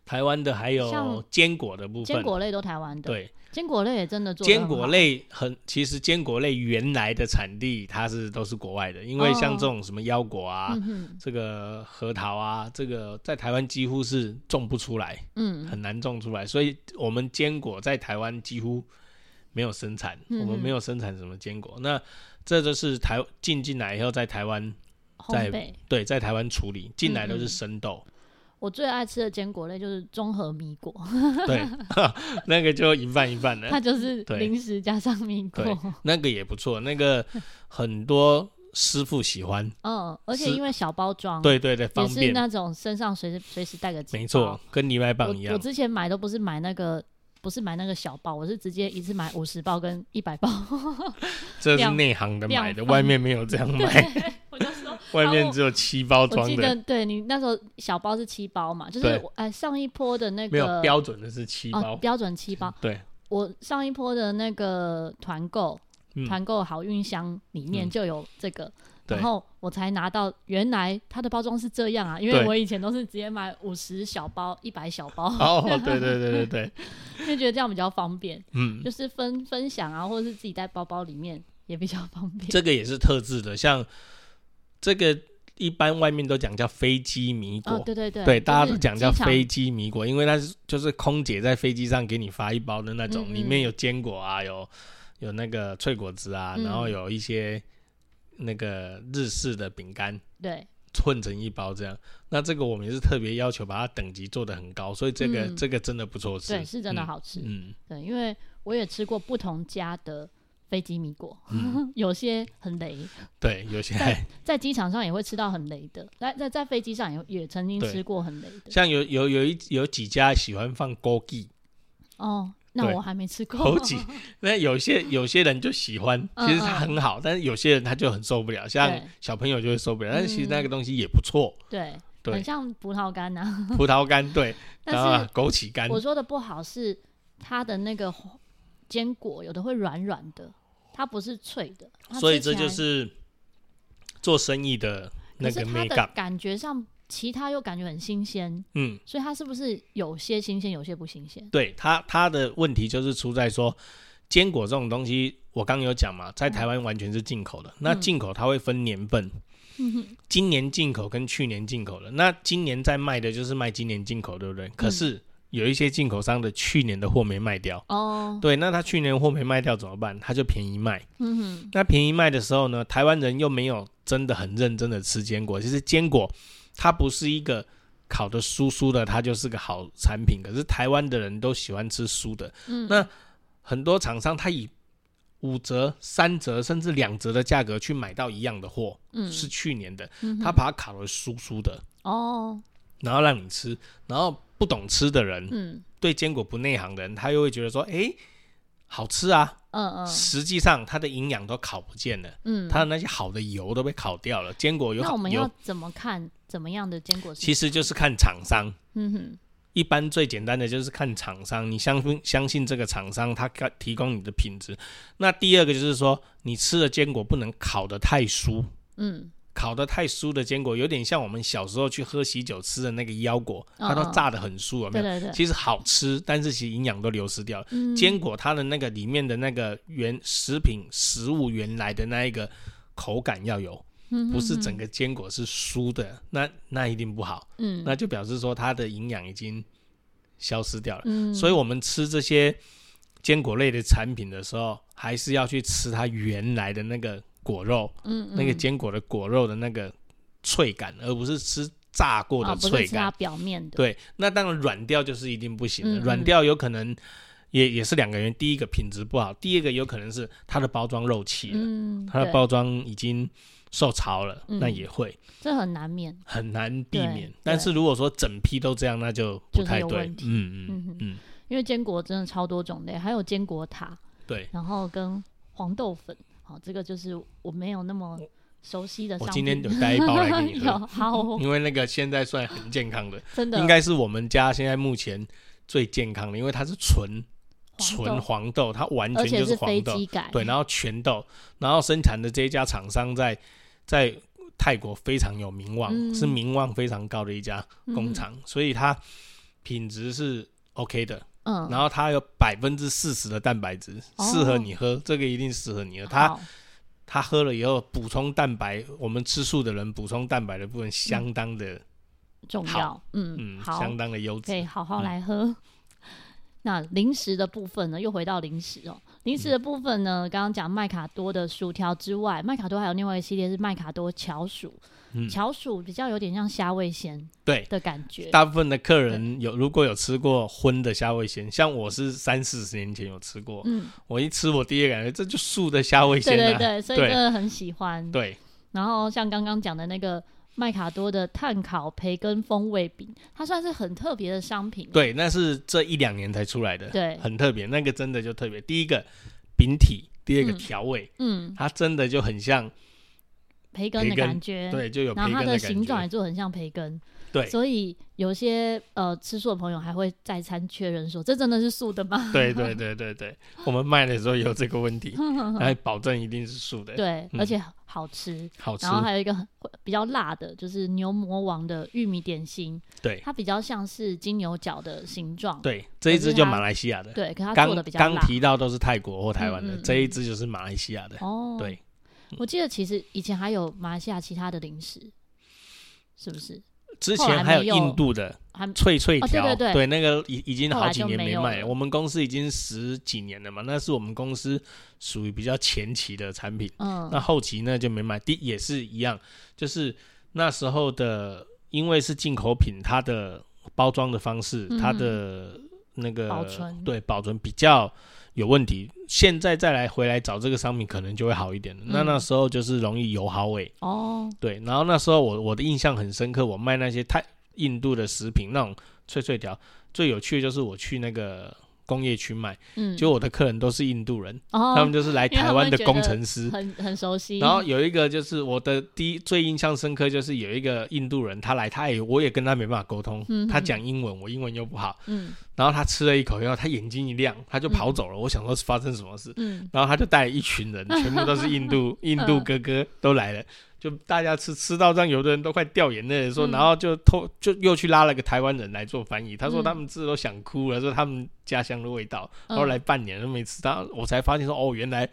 台湾的还有坚果的部分，坚果类都台湾的，对。坚果类也真的做坚果类很，其实坚果类原来的产地它是都是国外的，因为像这种什么腰果啊，哦。嗯、这个核桃啊，这个在台湾几乎是种不出来，嗯，很难种出来，所以我们坚果在台湾几乎没有生产，嗯、我们没有生产什么坚果，那这就是台进进来以后在台湾在北对在台湾处理进来都是生豆。我最爱吃的坚果类就是综合米果，对，那个就一半一半的，它就是零食加上米果，那个也不错，那个很多师傅喜欢，嗯，而且因为小包装，对对对，方便，是那种身上随时随时带个，没错，跟泥麦棒一样我。我之前买都不是买那个，不是买那个小包，我是直接一次买五十包跟一百包，这是内行的买的，外面没有这样卖。外面只有七包装的，我记得对你那时候小包是七包嘛，就是哎上一波的那个没有标准的是七包，标准七包。对，我上一波的那个团购团购好运箱里面就有这个，然后我才拿到原来它的包装是这样啊，因为我以前都是直接买五十小包、一百小包。哦，对对对对对，就 觉得这样比较方便，嗯，就是分分享啊，或者是自己在包包里面也比较方便。这个也是特制的，像。这个一般外面都讲叫飞机米果，哦、对对对，对大家都讲叫飞机米果，因为它是就是空姐在飞机上给你发一包的那种，嗯嗯里面有坚果啊，有有那个脆果子啊，嗯、然后有一些那个日式的饼干，对，混成一包这样。那这个我们也是特别要求把它等级做的很高，所以这个、嗯、这个真的不错吃，对，是真的好吃，嗯，对，因为我也吃过不同家的。飞机米果，嗯、有些很雷，对，有些在在机场上也会吃到很雷的，在在在飞机上也也曾经吃过很雷的，像有有有一有几家喜欢放枸杞，哦，那我还没吃过。枸杞，那有些有些人就喜欢，其实它很好，嗯。嗯但是有些人他就很受不了，像小朋友就会受不了，但是其实那个东西也不错，对，对。很像葡萄干呐、啊，葡萄干对，但是枸杞干，我说的不好是它的那个。坚果有的会软软的，它不是脆的，所以这就是做生意的那个美感。感觉上，其他又感觉很新鲜，嗯，所以它是不是有些新鲜，有些不新鲜？对，它它的问题就是出在说，坚果这种东西，我刚有讲嘛，在台湾完全是进口的，嗯、那进口它会分年份，嗯哼，今年进口跟去年进口的，那今年在卖的就是卖今年进口，对不对？可是。嗯有一些进口商的去年的货没卖掉哦，对，那他去年货没卖掉怎么办？他就便宜卖。嗯哼，那便宜卖的时候呢，台湾人又没有真的很认真的吃坚果。其实坚果它不是一个烤的酥酥的，它就是个好产品。可是台湾的人都喜欢吃酥的。嗯，那很多厂商他以五折、三折甚至两折的价格去买到一样的货，嗯，是去年的，他把它烤的酥酥的哦，然后让你吃，然后。不懂吃的人，嗯，对坚果不内行的人，他又会觉得说，哎，好吃啊，嗯嗯，实际上它的营养都烤不见了，嗯，它的那些好的油都被烤掉了。坚果有好，那我们要怎么看怎么样的坚果？其实就是看厂商。嗯哼，一般最简单的就是看厂商，你相信相信这个厂商，他提供你的品质。那第二个就是说，你吃的坚果不能烤得太酥，嗯。烤的太酥的坚果，有点像我们小时候去喝喜酒吃的那个腰果，它都炸得很酥，有没有？对对对。其实好吃，但是其实营养都流失掉了。坚果它的那个里面的那个原食品食物原来的那一个口感要有，不是整个坚果是酥的，那那一定不好。嗯，那就表示说它的营养已经消失掉了。嗯，所以我们吃这些坚果类的产品的时候，还是要去吃它原来的那个。果肉，嗯，嗯，那个坚果的果肉的那个脆感，而不是吃炸过的脆感。哦、它表面的。对，那当然软掉就是一定不行的。软、掉有可能也也是两个原因，第一个品质不好，第二个有可能是它的包装漏气了，嗯，它的包装已经受潮了，嗯、那也会。这很难免，很难避免。但是如果说整批都这样，那就不太对。嗯嗯嗯嗯，因为坚果真的超多种类，还有坚果塔，对，然后跟黄豆粉。好，这个就是我没有那么熟悉的商。我今天有带一包来给你喝，好、哦，因为那个现在算很健康的，真的，应该是我们家现在目前最健康的，因为它是纯纯黄豆，它完全就是黄豆，对，然后全豆，然后生产的这一家厂商在在泰国非常有名望，嗯、是名望非常高的一家工厂，嗯、所以它品质是 OK 的。嗯，然后它有百分之四十的蛋白质，适合你喝，这个一定适合你喝。它它喝了以后补充蛋白，我们吃素的人补充蛋白的部分相当的重要。嗯嗯，相当的优质，可以好好来喝。那零食的部分呢？又回到零食哦。零食的部分呢，刚刚讲麦卡多的薯条之外，麦卡多还有另外一个系列是麦卡多巧薯。巧薯比较有点像虾味鲜对。的感觉，大部分的客人有如果有吃过荤的虾味鲜，像我是三四十年前有吃过，嗯，我一吃我第一个感觉这就素的虾味鲜，对对对，所以真的很喜欢。对，然后像刚刚讲的那个麦卡多的碳烤培根风味饼，它算是很特别的商品，对，那是这一两年才出来的，对，很特别，那个真的就特别。第一个饼体，第二个调味，嗯，它真的就很像。培根的感觉，对，就有培根的感觉。然后它的形状也做很像培根，对。所以有些呃吃素的朋友还会再三确认说：“这真的是素的吗？” 对对对对对，我们卖的时候有这个问题，来保证一定是素的。对，而且好吃，好吃。然后还有一个很比较辣的，就是牛魔王的玉米点心，对，它比较像是金牛角的形状。对，这一只就马来西亚的。对，可它做的比较。刚提到都是泰国或台湾的，这一只就是马来西亚的。哦，对。我记得其实以前还有马来西亚其他的零食，是不是？之前还有印度的脆脆条，对对对，对那个已已经好几年没卖了。我们公司已经十几年了嘛，那是我们公司属于比较前期的产品。嗯，那后期呢就没卖。第也是一样，就是那时候的，因为是进口品，它的包装的方式，它的那个保存，对保存比较有问题。现在再来回来找这个商品，可能就会好一点了。嗯、那那时候就是容易油耗味哦，对。然后那时候我我的印象很深刻，我卖那些泰印度的食品，那种脆脆条，最有趣的就是我去那个。工业区卖，嗯，就我的客人都是印度人，哦、他们就是来台湾的工程师，很很熟悉。然后有一个就是我的第一最印象深刻，就是有一个印度人，他来，他也我也跟他没办法沟通，嗯、他讲英文，我英文又不好，嗯，然后他吃了一口以后，他眼睛一亮，他就跑走了。嗯、我想说是发生什么事，嗯，然后他就带了一群人，全部都是印度 印度哥哥都来了。就大家吃吃到这样，有的人都快掉眼泪，说，然后就偷就又去拉了个台湾人来做翻译。他说他们自己都想哭了，说他们家乡的味道。后来半年都没吃到，我才发现说哦，原来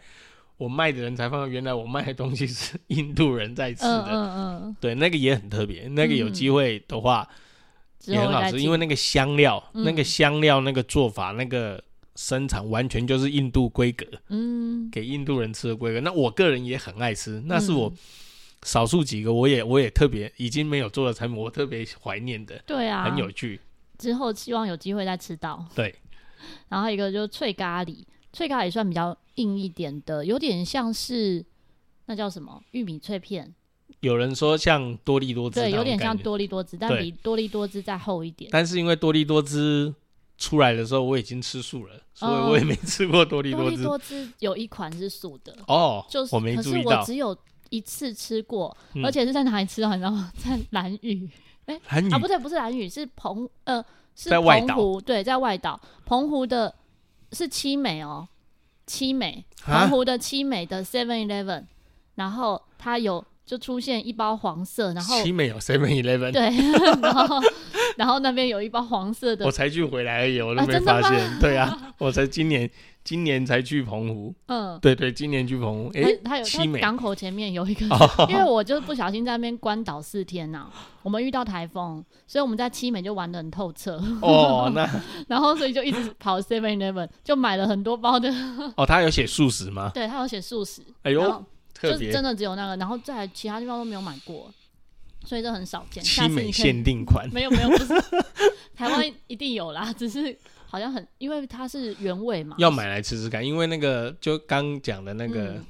我卖的人才发现，原来我卖的东西是印度人在吃的。嗯嗯，对，那个也很特别，那个有机会的话也很好吃，因为那个香料，那个香料那个做法，那个生产完全就是印度规格，嗯，给印度人吃的规格。那我个人也很爱吃，那是我。少数几个我也我也特别已经没有做的产品，我特别怀念的，对啊，很有趣。之后希望有机会再吃到。对，然后一个就是脆咖喱，脆咖喱算比较硬一点的，有点像是那叫什么玉米脆片。有人说像多利多汁，对，有点像多利多汁，但比多利多汁再厚一点。但是因为多利多汁出来的时候我已经吃素了，所以我也没吃过多利多滋。多利多汁有一款是素的哦，就是我没注意到，我只有一次吃过，而且是在哪里吃到？你知道吗？在兰屿。哎，啊，不对，不是兰屿，是澎呃，是澎湖，对，在外岛，澎湖的是七美哦，七美，澎湖的七美的 Seven Eleven，然后它有。就出现一包黄色，然后七美有 Seven Eleven，对，然后然后那边有一包黄色的，我才去回来而已，我都没发现。啊对啊，我才今年今年才去澎湖，嗯，对对，今年去澎湖，哎、欸，他有七美港口前面有一个，哦、因为我就不小心在那边关岛四天呐、啊，我们遇到台风，所以我们在七美就玩的很透彻。哦，那 然后所以就一直跑 Seven Eleven，就买了很多包的。哦，他有写素食吗？对，他有写素食。哎呦。就真的只有那个，然后在其他地方都没有买过，所以这很少见。七美限定款，没有没有，不是台湾一定有啦，只是好像很，因为它是原味嘛。要买来吃吃看，因为那个就刚讲的那个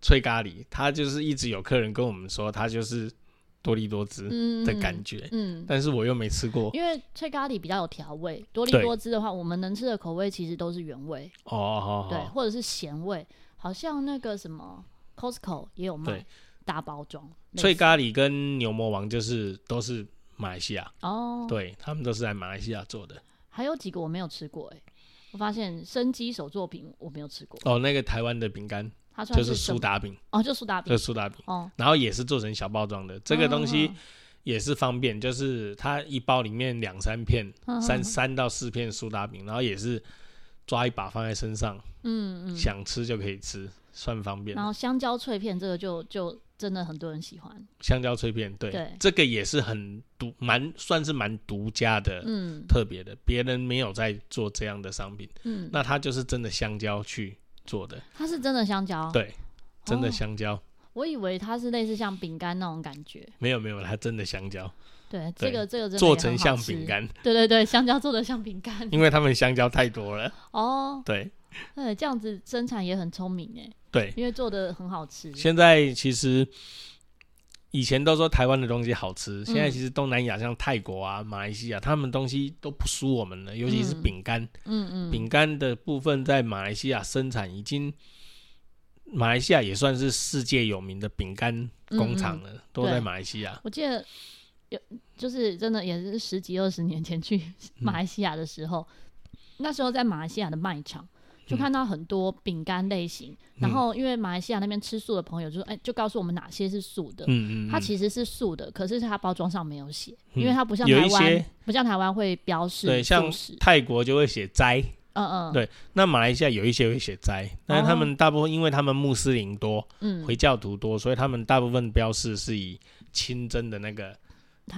脆咖喱，它就是一直有客人跟我们说，它就是多利多汁的感觉。嗯，但是我又没吃过，因为脆咖喱比较有调味，多利多汁的话，我们能吃的口味其实都是原味。哦，好，对，或者是咸味，好像那个什么。Costco 也有卖大包装，脆咖喱跟牛魔王就是都是马来西亚哦，对他们都是在马来西亚做的。还有几个我没有吃过哎、欸，我发现生机手作品我没有吃过。哦，那个台湾的饼干，它就是苏打饼哦，就苏打饼，就苏打饼哦，然后也是做成小包装的，这个东西也是方便，就是它一包里面两三片，三三到四片苏打饼，然后也是抓一把放在身上，嗯嗯，想吃就可以吃。算方便，然后香蕉脆片这个就就真的很多人喜欢。香蕉脆片，对，对。这个也是很独，蛮算是蛮独家的，嗯，特别的，别人没有在做这样的商品，嗯，那它就是真的香蕉去做的，它是真的香蕉，对，真的香蕉。哦，我以为它是类似像饼干那种感觉，没有没有，它真的香蕉。对，这个这个真做成像饼干，对对对，香蕉做的像饼干，因为他们香蕉太多了。哦，对，对，这样子生产也很聪明哎。对，因为做的很好吃。现在其实以前都说台湾的东西好吃，现在其实东南亚像泰国啊、马来西亚，他们东西都不输我们的，尤其是饼干。嗯嗯，饼干的部分在马来西亚生产已经，马来西亚也算是世界有名的饼干工厂了，都在马来西亚。我记得有，就是真的也是十几二十年前去 马来西亚的时候，那时候在马来西亚的卖场。就看到很多饼干类型，嗯、然后因为马来西亚那边吃素的朋友就说，哎、欸，就告诉我们哪些是素的。嗯嗯，它其实是素的，可是它包装上没有写，嗯、因为它不像台湾，不像台湾会标示。对，像泰国就会写斋。嗯嗯。对，那马来西亚有一些会写斋，但是他们大部分因为他们穆斯林多，嗯，回教徒多，所以他们大部分标示是以清真的那个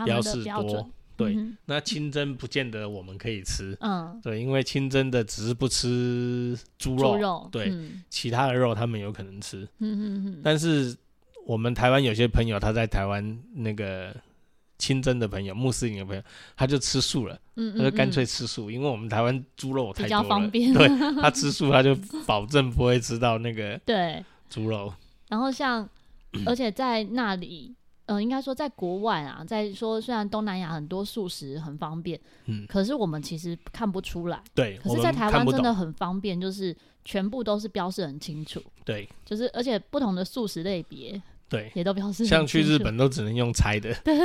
标示多。对，嗯、那清蒸不见得我们可以吃，嗯，对，因为清蒸的只是不吃猪肉，猪肉对，嗯、其他的肉他们有可能吃，嗯嗯嗯。但是我们台湾有些朋友他在台湾那个清真的朋友、穆斯林的朋友，他就吃素了，嗯，嗯，嗯，他就干脆吃素，因为我们台湾猪肉太多了，比较方便，对，他吃素他就保证不会吃到那个对。猪肉。然后像，而且在那里。呃，应该说在国外啊，在说虽然东南亚很多素食很方便，嗯，可是我们其实看不出来。对，可是，在台湾真的很方便，就是全部都是标示很清楚。对，就是而且不同的素食类别，对，也都标示。像去日本都只能用猜的，对，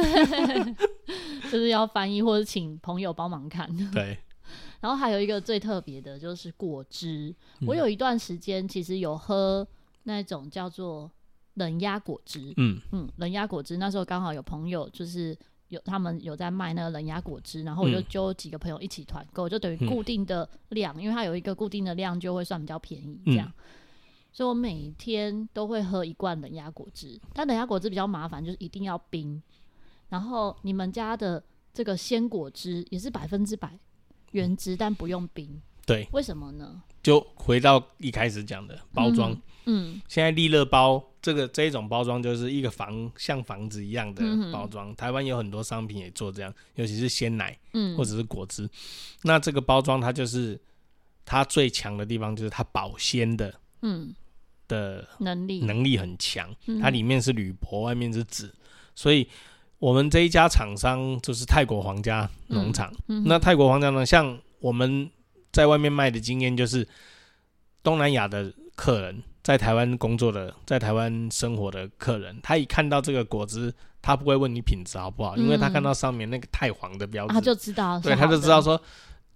就是要翻译或者请朋友帮忙看。对，然后还有一个最特别的就是果汁，嗯，我有一段时间其实有喝那种叫做。冷压果汁，嗯。嗯，冷压果汁那时候刚好有朋友，就是有他们有在卖那个冷压果汁，然后我就揪几个朋友一起团购，就等于固定的量，嗯、因为它有一个固定的量，就会算比较便宜这样。嗯、所以我每天都会喝一罐冷压果汁，但冷压果汁比较麻烦，就是一定要冰。然后你们家的这个鲜果汁也是百分之百原汁，但不用冰，对，为什么呢？就回到一开始讲的包装，嗯，嗯，现在利乐包这个这一种包装就是一个房像房子一样的包装，嗯、台湾有很多商品也做这样，尤其是鲜奶，嗯，或者是果汁，那这个包装它就是它最强的地方就是它保鲜的，嗯，的能力。能力很强，它里面是铝箔，外面是纸，所以我们这一家厂商就是泰国皇家农场，嗯。嗯、那泰国皇家呢，像。我们在外面卖的经验就是，东南亚的客人在台湾工作的，在台湾生活的客人，他一看到这个果汁，他不会问你品质好不好，嗯、因为他看到上面那个太黄的标志，他就知道，对，他就知道说，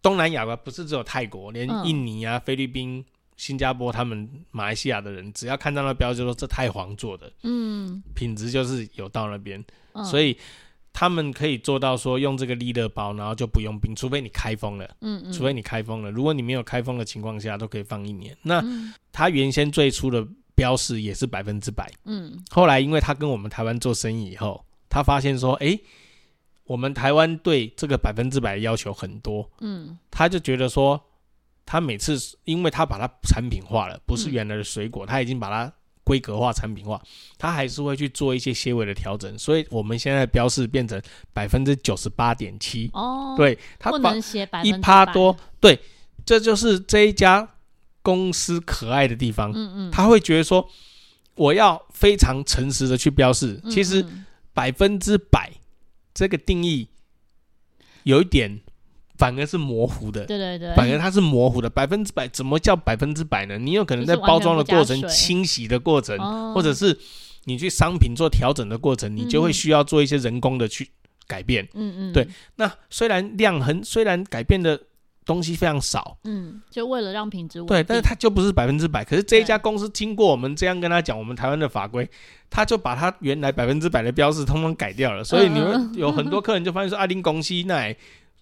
东南亚吧，不是只有泰国，连印尼啊、嗯、菲律宾、新加坡，他们马来西亚的人，只要看到那标志，就说这太黄做的，嗯，品质就是有到那边，嗯、所以。他们可以做到说用这个利乐包，然后就不用冰，除非你开封了。嗯嗯。除非你开封了，如果你没有开封的情况下，都可以放一年。那他原先最初的标示也是百分之百。嗯。后来因为他跟我们台湾做生意以后，他发现说，哎，我们台湾对这个百分之百的要求很多。嗯。他就觉得说，他每次因为他把它产品化了，不是原来的水果，他已经把它。规格化、产品化，它还是会去做一些些微的调整，所以我们现在的标示变成百分之九十八点七哦，对，它不能写百一趴多，对，这就是这一家公司可爱的地方。嗯嗯，他会觉得说，我要非常诚实的去标示，其实百分之百这个定义有一点。反而是模糊的，对对对，反而它是模糊的，百分之百怎么叫百分之百呢？你有可能在包装的过程、清洗的过程，或者是你去商品做调整的过程，你就会需要做一些人工的去改变。嗯嗯，对。那虽然量很，虽然改变的东西非常少，嗯，就为了让品质稳。对，但是它就不是百分之百。可是这一家公司经过我们这样跟他讲，我们台湾的法规，他就把他原来百分之百的标示通通改掉了。所以你们有很多客人就发现说，阿丁公司那。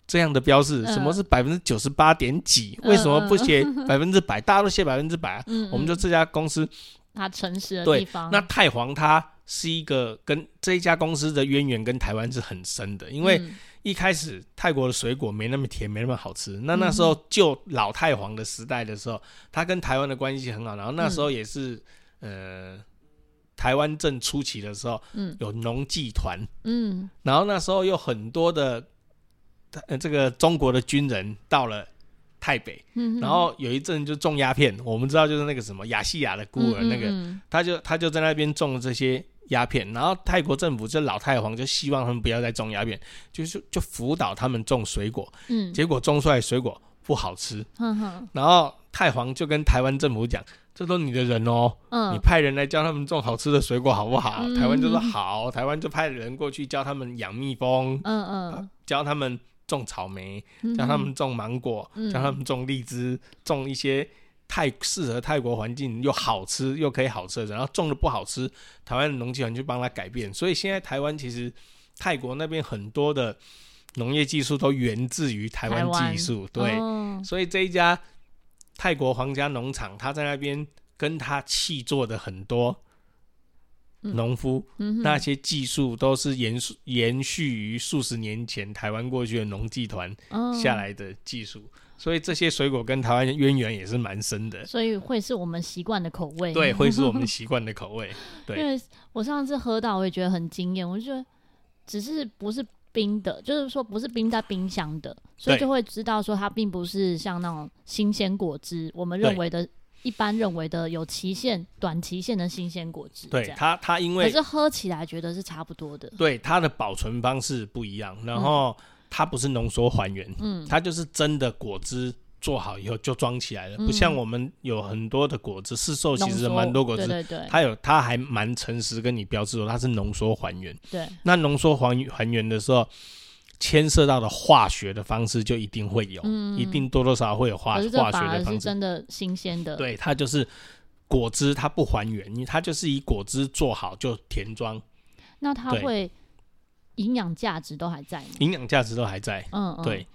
这样的标示，什么是百分之九十八点几？为什么不写 百分之百？大家都写百分之百啊！我们就这家公司，它诚实的地方。那太皇它是一个跟这一家公司的渊源跟台湾是很深的，因为一开始泰国的水果没那么甜，没那么好吃。那那时候就老太皇的时代的时候，它跟台湾的关系很好。然后那时候也是呃，台湾正初期的时候，嗯有农技团，嗯，然后那时候有很多的。呃，这个中国的军人到了台北，嗯、然后有一阵就种鸦片。我们知道，就是那个什么亚细亚的孤儿，那个、嗯嗯、他就他就在那边种这些鸦片。然后泰国政府这老太皇就希望他们不要再种鸦片，就是就辅导他们种水果。嗯，结果种出来水果不好吃。嗯、然后太皇就跟台湾政府讲：“这都你的人哦，嗯、你派人来教他们种好吃的水果好不好？”嗯、台湾就说好，台湾就派人过去教他们养蜜蜂。嗯嗯，教他们。种草莓，教他们种芒果，嗯、教他们种荔枝，种一些泰适合泰国环境又好吃又可以好吃的，然后种的不好吃，台湾的农技团去帮他改变。所以现在台湾其实泰国那边很多的农业技术都源自于台湾技术。对，哦、所以这一家泰国皇家农场，他在那边跟他契做的很多。农夫、嗯、那些技术都是延续延续于数十年前台湾过去的农技团下来的技术，哦、所以这些水果跟台湾的渊源也是蛮深的，所以会是我们习惯的口味。对，会是我们习惯的口味。对，因为我上次喝到，我也觉得很惊艳。我就觉得只是不是冰的，就是说不是冰在冰箱的，所以就会知道说它并不是像那种新鲜果汁，我们认为的。一般认为的有期限、短期限的新鲜果汁，对它，它因为可是喝起来觉得是差不多的。对它的保存方式不一样，然后它不是浓缩还原，嗯，它就是真的果汁做好以后就装起来了，嗯、不像我们有很多的果汁，市售其实蛮多果汁，对对对，它有它还蛮诚实跟你标志说它是浓缩还原。对，那浓缩还还原的时候。牵涉到的化学的方式就一定会有，嗯、一定多多少少会有化化学的方式。是真的新鲜的，对，它就是果汁，它不还原，因为它就是以果汁做好就填装。那它会营养价值都还在吗？营养价值都还在，嗯，对，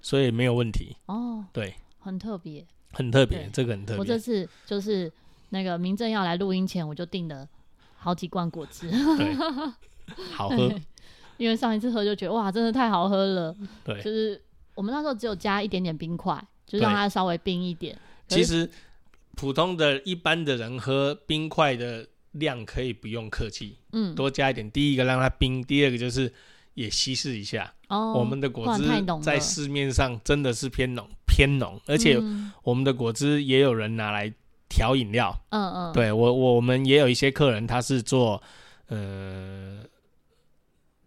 所以没有问题。哦，对，很特别，很特别，这个很特别。我这次就是那个明正要来录音前，我就订了好几罐果汁，对，好喝。因为上一次喝就觉得哇，真的太好喝了。对，就是我们那时候只有加一点点冰块，就让它稍微冰一点。其实普通的一般的人喝冰块的量可以不用客气，嗯，多加一点。第一个让它冰，第二个就是也稀释一下。哦，我们的果汁在市面上真的是偏浓偏浓，而且我们的果汁也有人拿来调饮料。嗯嗯，对我我们也有一些客人他是做呃。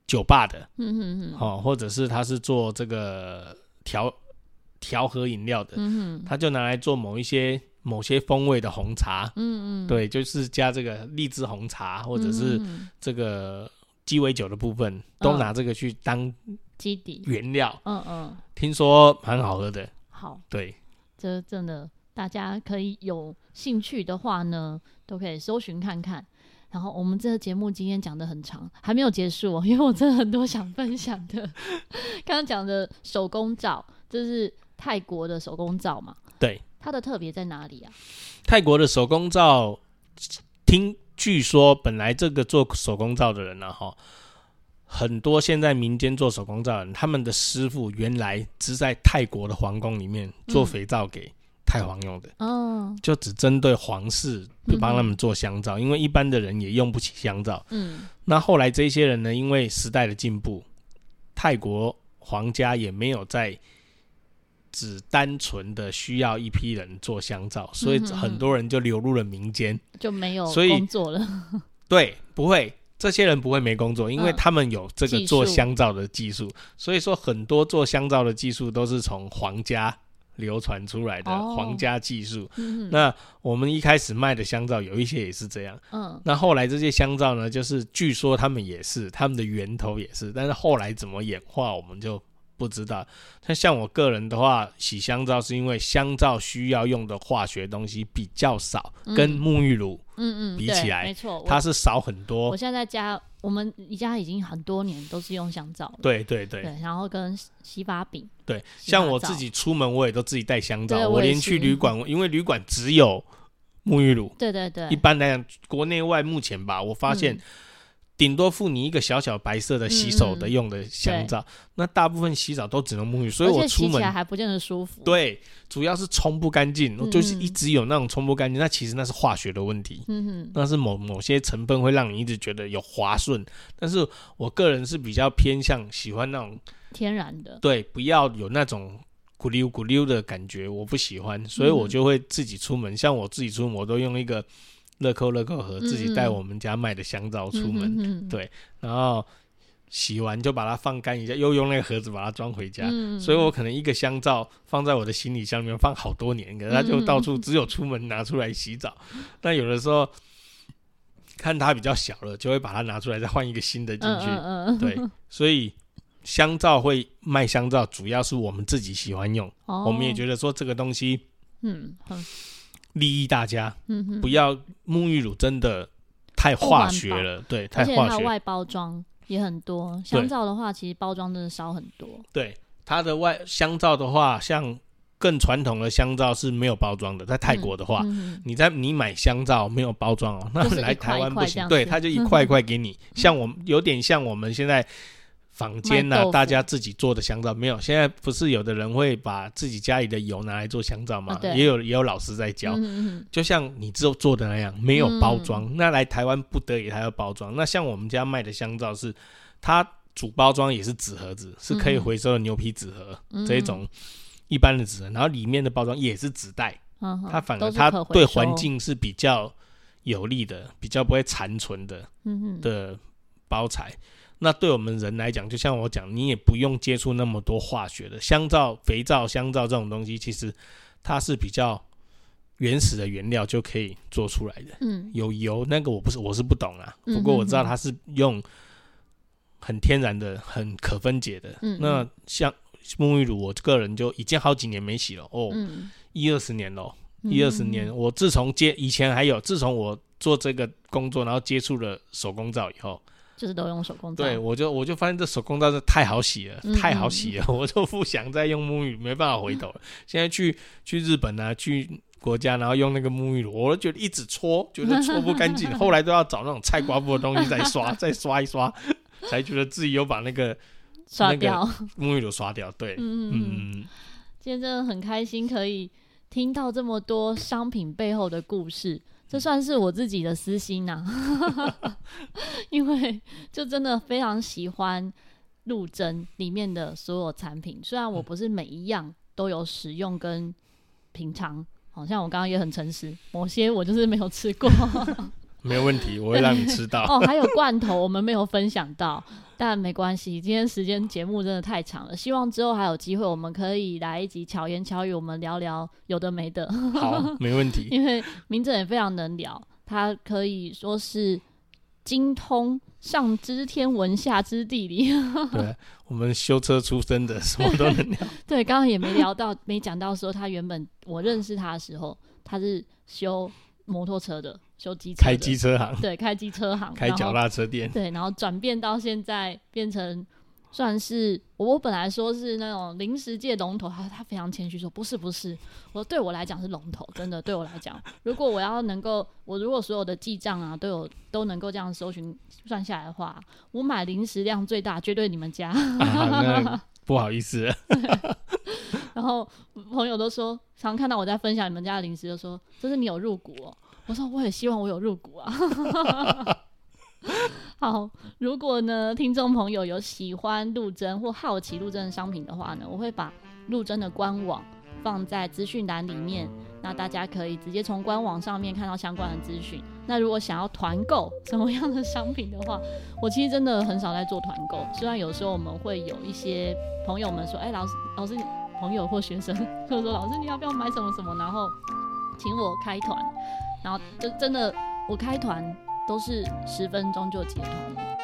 酒吧的，嗯嗯嗯，哦，或者是他是做这个调调和饮料的，嗯他就拿来做某一些某些风味的红茶，嗯嗯，对，就是加这个荔枝红茶或者是这个鸡尾酒的部分，都拿这个去当基底。原料，嗯嗯，听说蛮好喝的，好，对，这真的大家可以有兴趣的话呢，都可以搜寻看看。然后我们这个节目今天讲的很长，还没有结束哦，因为我真的很多想分享的。刚刚讲的手工皂，这是泰国的手工皂嘛？对，它的特别在哪里啊？泰国的手工皂，听据说本来这个做手工皂的人呢，哈，很多现在民间做手工皂的人，他们的师傅原来只在泰国的皇宫里面做肥皂给太皇用的，哦，就只针对皇室，就帮他们做香皂，因为一般的人也用不起香皂。嗯，那后来这些人呢，因为时代的进步，泰国皇家也没有再只单纯的需要一批人做香皂，所以很多人就流入了民间，就没有工作了。对，不会，这些人不会没工作，因为他们有这个做香皂的技术，所以说很多做香皂的技术都是从皇家。流传出来的皇家技术，哦嗯，那我们一开始卖的香皂有一些也是这样，嗯，那后来这些香皂呢，就是据说他们也是，他们的源头也是，但是后来怎么演化，我们就不知道。那像我个人的话，洗香皂是因为香皂需要用的化学东西比较少，嗯、跟沐浴乳，嗯嗯比起来，没错，它是少很多。我现在在家，我们家已经很多年都是用香皂，对对对，对，然后跟洗发饼。对，像我自己出门，我也都自己带香皂。我，我连去旅馆，因为旅馆只有沐浴乳。对对对。一般来讲，国内外目前吧，我发现顶多付你一个小小白色的洗手的用的香皂，那大部分洗澡都只能沐浴，所以我出门洗起来还不见得舒服。对，主要是冲不干净，嗯，就是一直有那种冲不干净。那其实那是化学的问题，嗯哼，那是某某些成分会让你一直觉得有滑顺。但是我个人是比较偏向喜欢那种。天然的，对，不要有那种咕溜咕溜的感觉，我不喜欢，所以我就会自己出门。嗯、像我自己出门，我都用一个乐扣乐扣盒，自己带我们家卖的香皂出门。嗯、对，然后洗完就把它放干一下，又用那个盒子把它装回家。嗯、所以我可能一个香皂放在我的行李箱里面放好多年，可是它就到处只有出门拿出来洗澡。那、嗯、有的时候看它比较小了，就会把它拿出来再换一个新的进去。对，所以。香皂会卖香皂，主要是我们自己喜欢用，哦、我们也觉得说这个东西，嗯，利益大家，嗯，不要沐浴乳真的太化学了，对，太化学。外包装也很多，香皂的话，其实包装真的少很多。对，它的外香皂的话，像更传统的香皂是没有包装的，在泰国的话，嗯嗯、你在你买香皂没有包装哦，那来台湾不行，对，它就一块一块给你，像我们有点像我们现在。坊间呐，大家自己做的香皂没有。现在不是有的人会把自己家里的油拿来做香皂吗？啊、也有也有老师在教，嗯、就像你做做的那样，没有包装、嗯。那来台湾不得已还要包装。那像我们家卖的香皂是，它主包装也是纸盒子，是可以回收的牛皮纸盒、嗯、这一种一般的纸盒，然后里面的包装也是纸袋、嗯，它反而它对环境是比较有利的，比较不会残存的，的包材。那对我们人来讲，就像我讲，你也不用接触那么多化学的香皂、肥皂、香皂这种东西，其实它是比较原始的原料就可以做出来的。嗯，有油那个我不是我是不懂啊，不过我知道它是用很天然的、很可分解的。嗯，那像沐浴乳，我个人就已经好几年没洗了哦，一二十年了，一二十年。我自从接以前还有，自从我做这个工作，然后接触了手工皂以后。就是都用手工皂，对，我就我就发现这手工皂是太好洗了，嗯、太好洗了，我就不想再用沐浴，没办法回头了。现在去去日本啊，去国家，然后用那个沐浴露，我都觉得一直搓，觉得搓不干净，后来都要找那种菜瓜布的东西再刷，再刷一刷，才觉得自己有把那个刷掉沐浴露刷掉。对，嗯嗯，今天真的很开心，可以听到这么多商品背后的故事。这算是我自己的私心呐、啊，因为就真的非常喜欢陆贞里面的所有产品，虽然我不是每一样都有使用跟品尝，好像我刚刚也很诚实，某些我就是没有吃过。没有问题，我会让你吃到。哦，还有罐头，我们没有分享到，但没关系，今天时间节目真的太长了，希望之后还有机会，我们可以来一集巧言巧语，我们聊聊有的没的。好，没问题。因为明正也非常能聊，他可以说是精通上知天文下知地理。对，我们修车出身的，什么都能聊。对，刚刚也没聊到，没讲到说他原本我认识他的时候，他是修摩托车的。修机车，开机车行，对，开机车行，开脚踏车店，对，然后转变到现在变成算是我本来说是那种零食界龙头，他他非常谦虚说不是不是，我说对我来讲是龙头，真的对我来讲，如果我要能够，我如果所有的记账啊都有都能够这样搜寻算下来的话，我买零食量最大绝对你们家，啊、不好意思，然后朋友都说，常看到我在分享你们家的零食，就说这是你有入股哦。我说我也希望我有入股啊。好，如果呢，听众朋友有喜欢陆贞或好奇陆贞的商品的话呢，我会把陆贞的官网放在资讯栏里面，那大家可以直接从官网上面看到相关的资讯。那如果想要团购什么样的商品的话，我其实真的很少在做团购。虽然有时候我们会有一些朋友们说，哎、老师，老师，朋友或学生 就说，老师你要不要买什么什么，然后请我开团。然后就真的，我开团都是十分钟就结团了，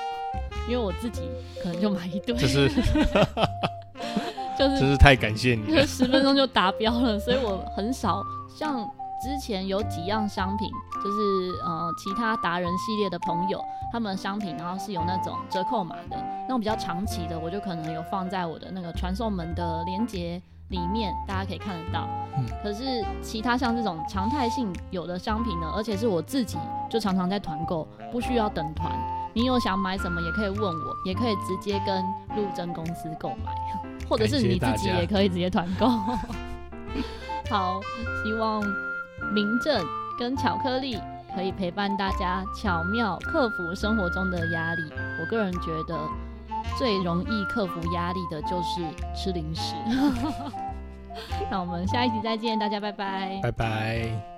因为我自己可能就买一堆，就是，就是，真是太感谢你了，十分钟就达标了，所以我很少像之前有几样商品，就是呃其他达人系列的朋友，他们的商品然后是有那种折扣码的，那种比较长期的，我就可能有放在我的那个传送门的连结。里面大家可以看得到，嗯，可是其他像这种常态性有的商品呢，而且是我自己就常常在团购，不需要等团。你有想买什么也可以问我，也可以直接跟陆贞公司购买，或者是你自己也可以直接团购。好，希望明正跟巧克力可以陪伴大家巧妙克服生活中的压力。我个人觉得。最容易克服压力的就是吃零食。那我们下一集再见，大家拜拜。拜拜。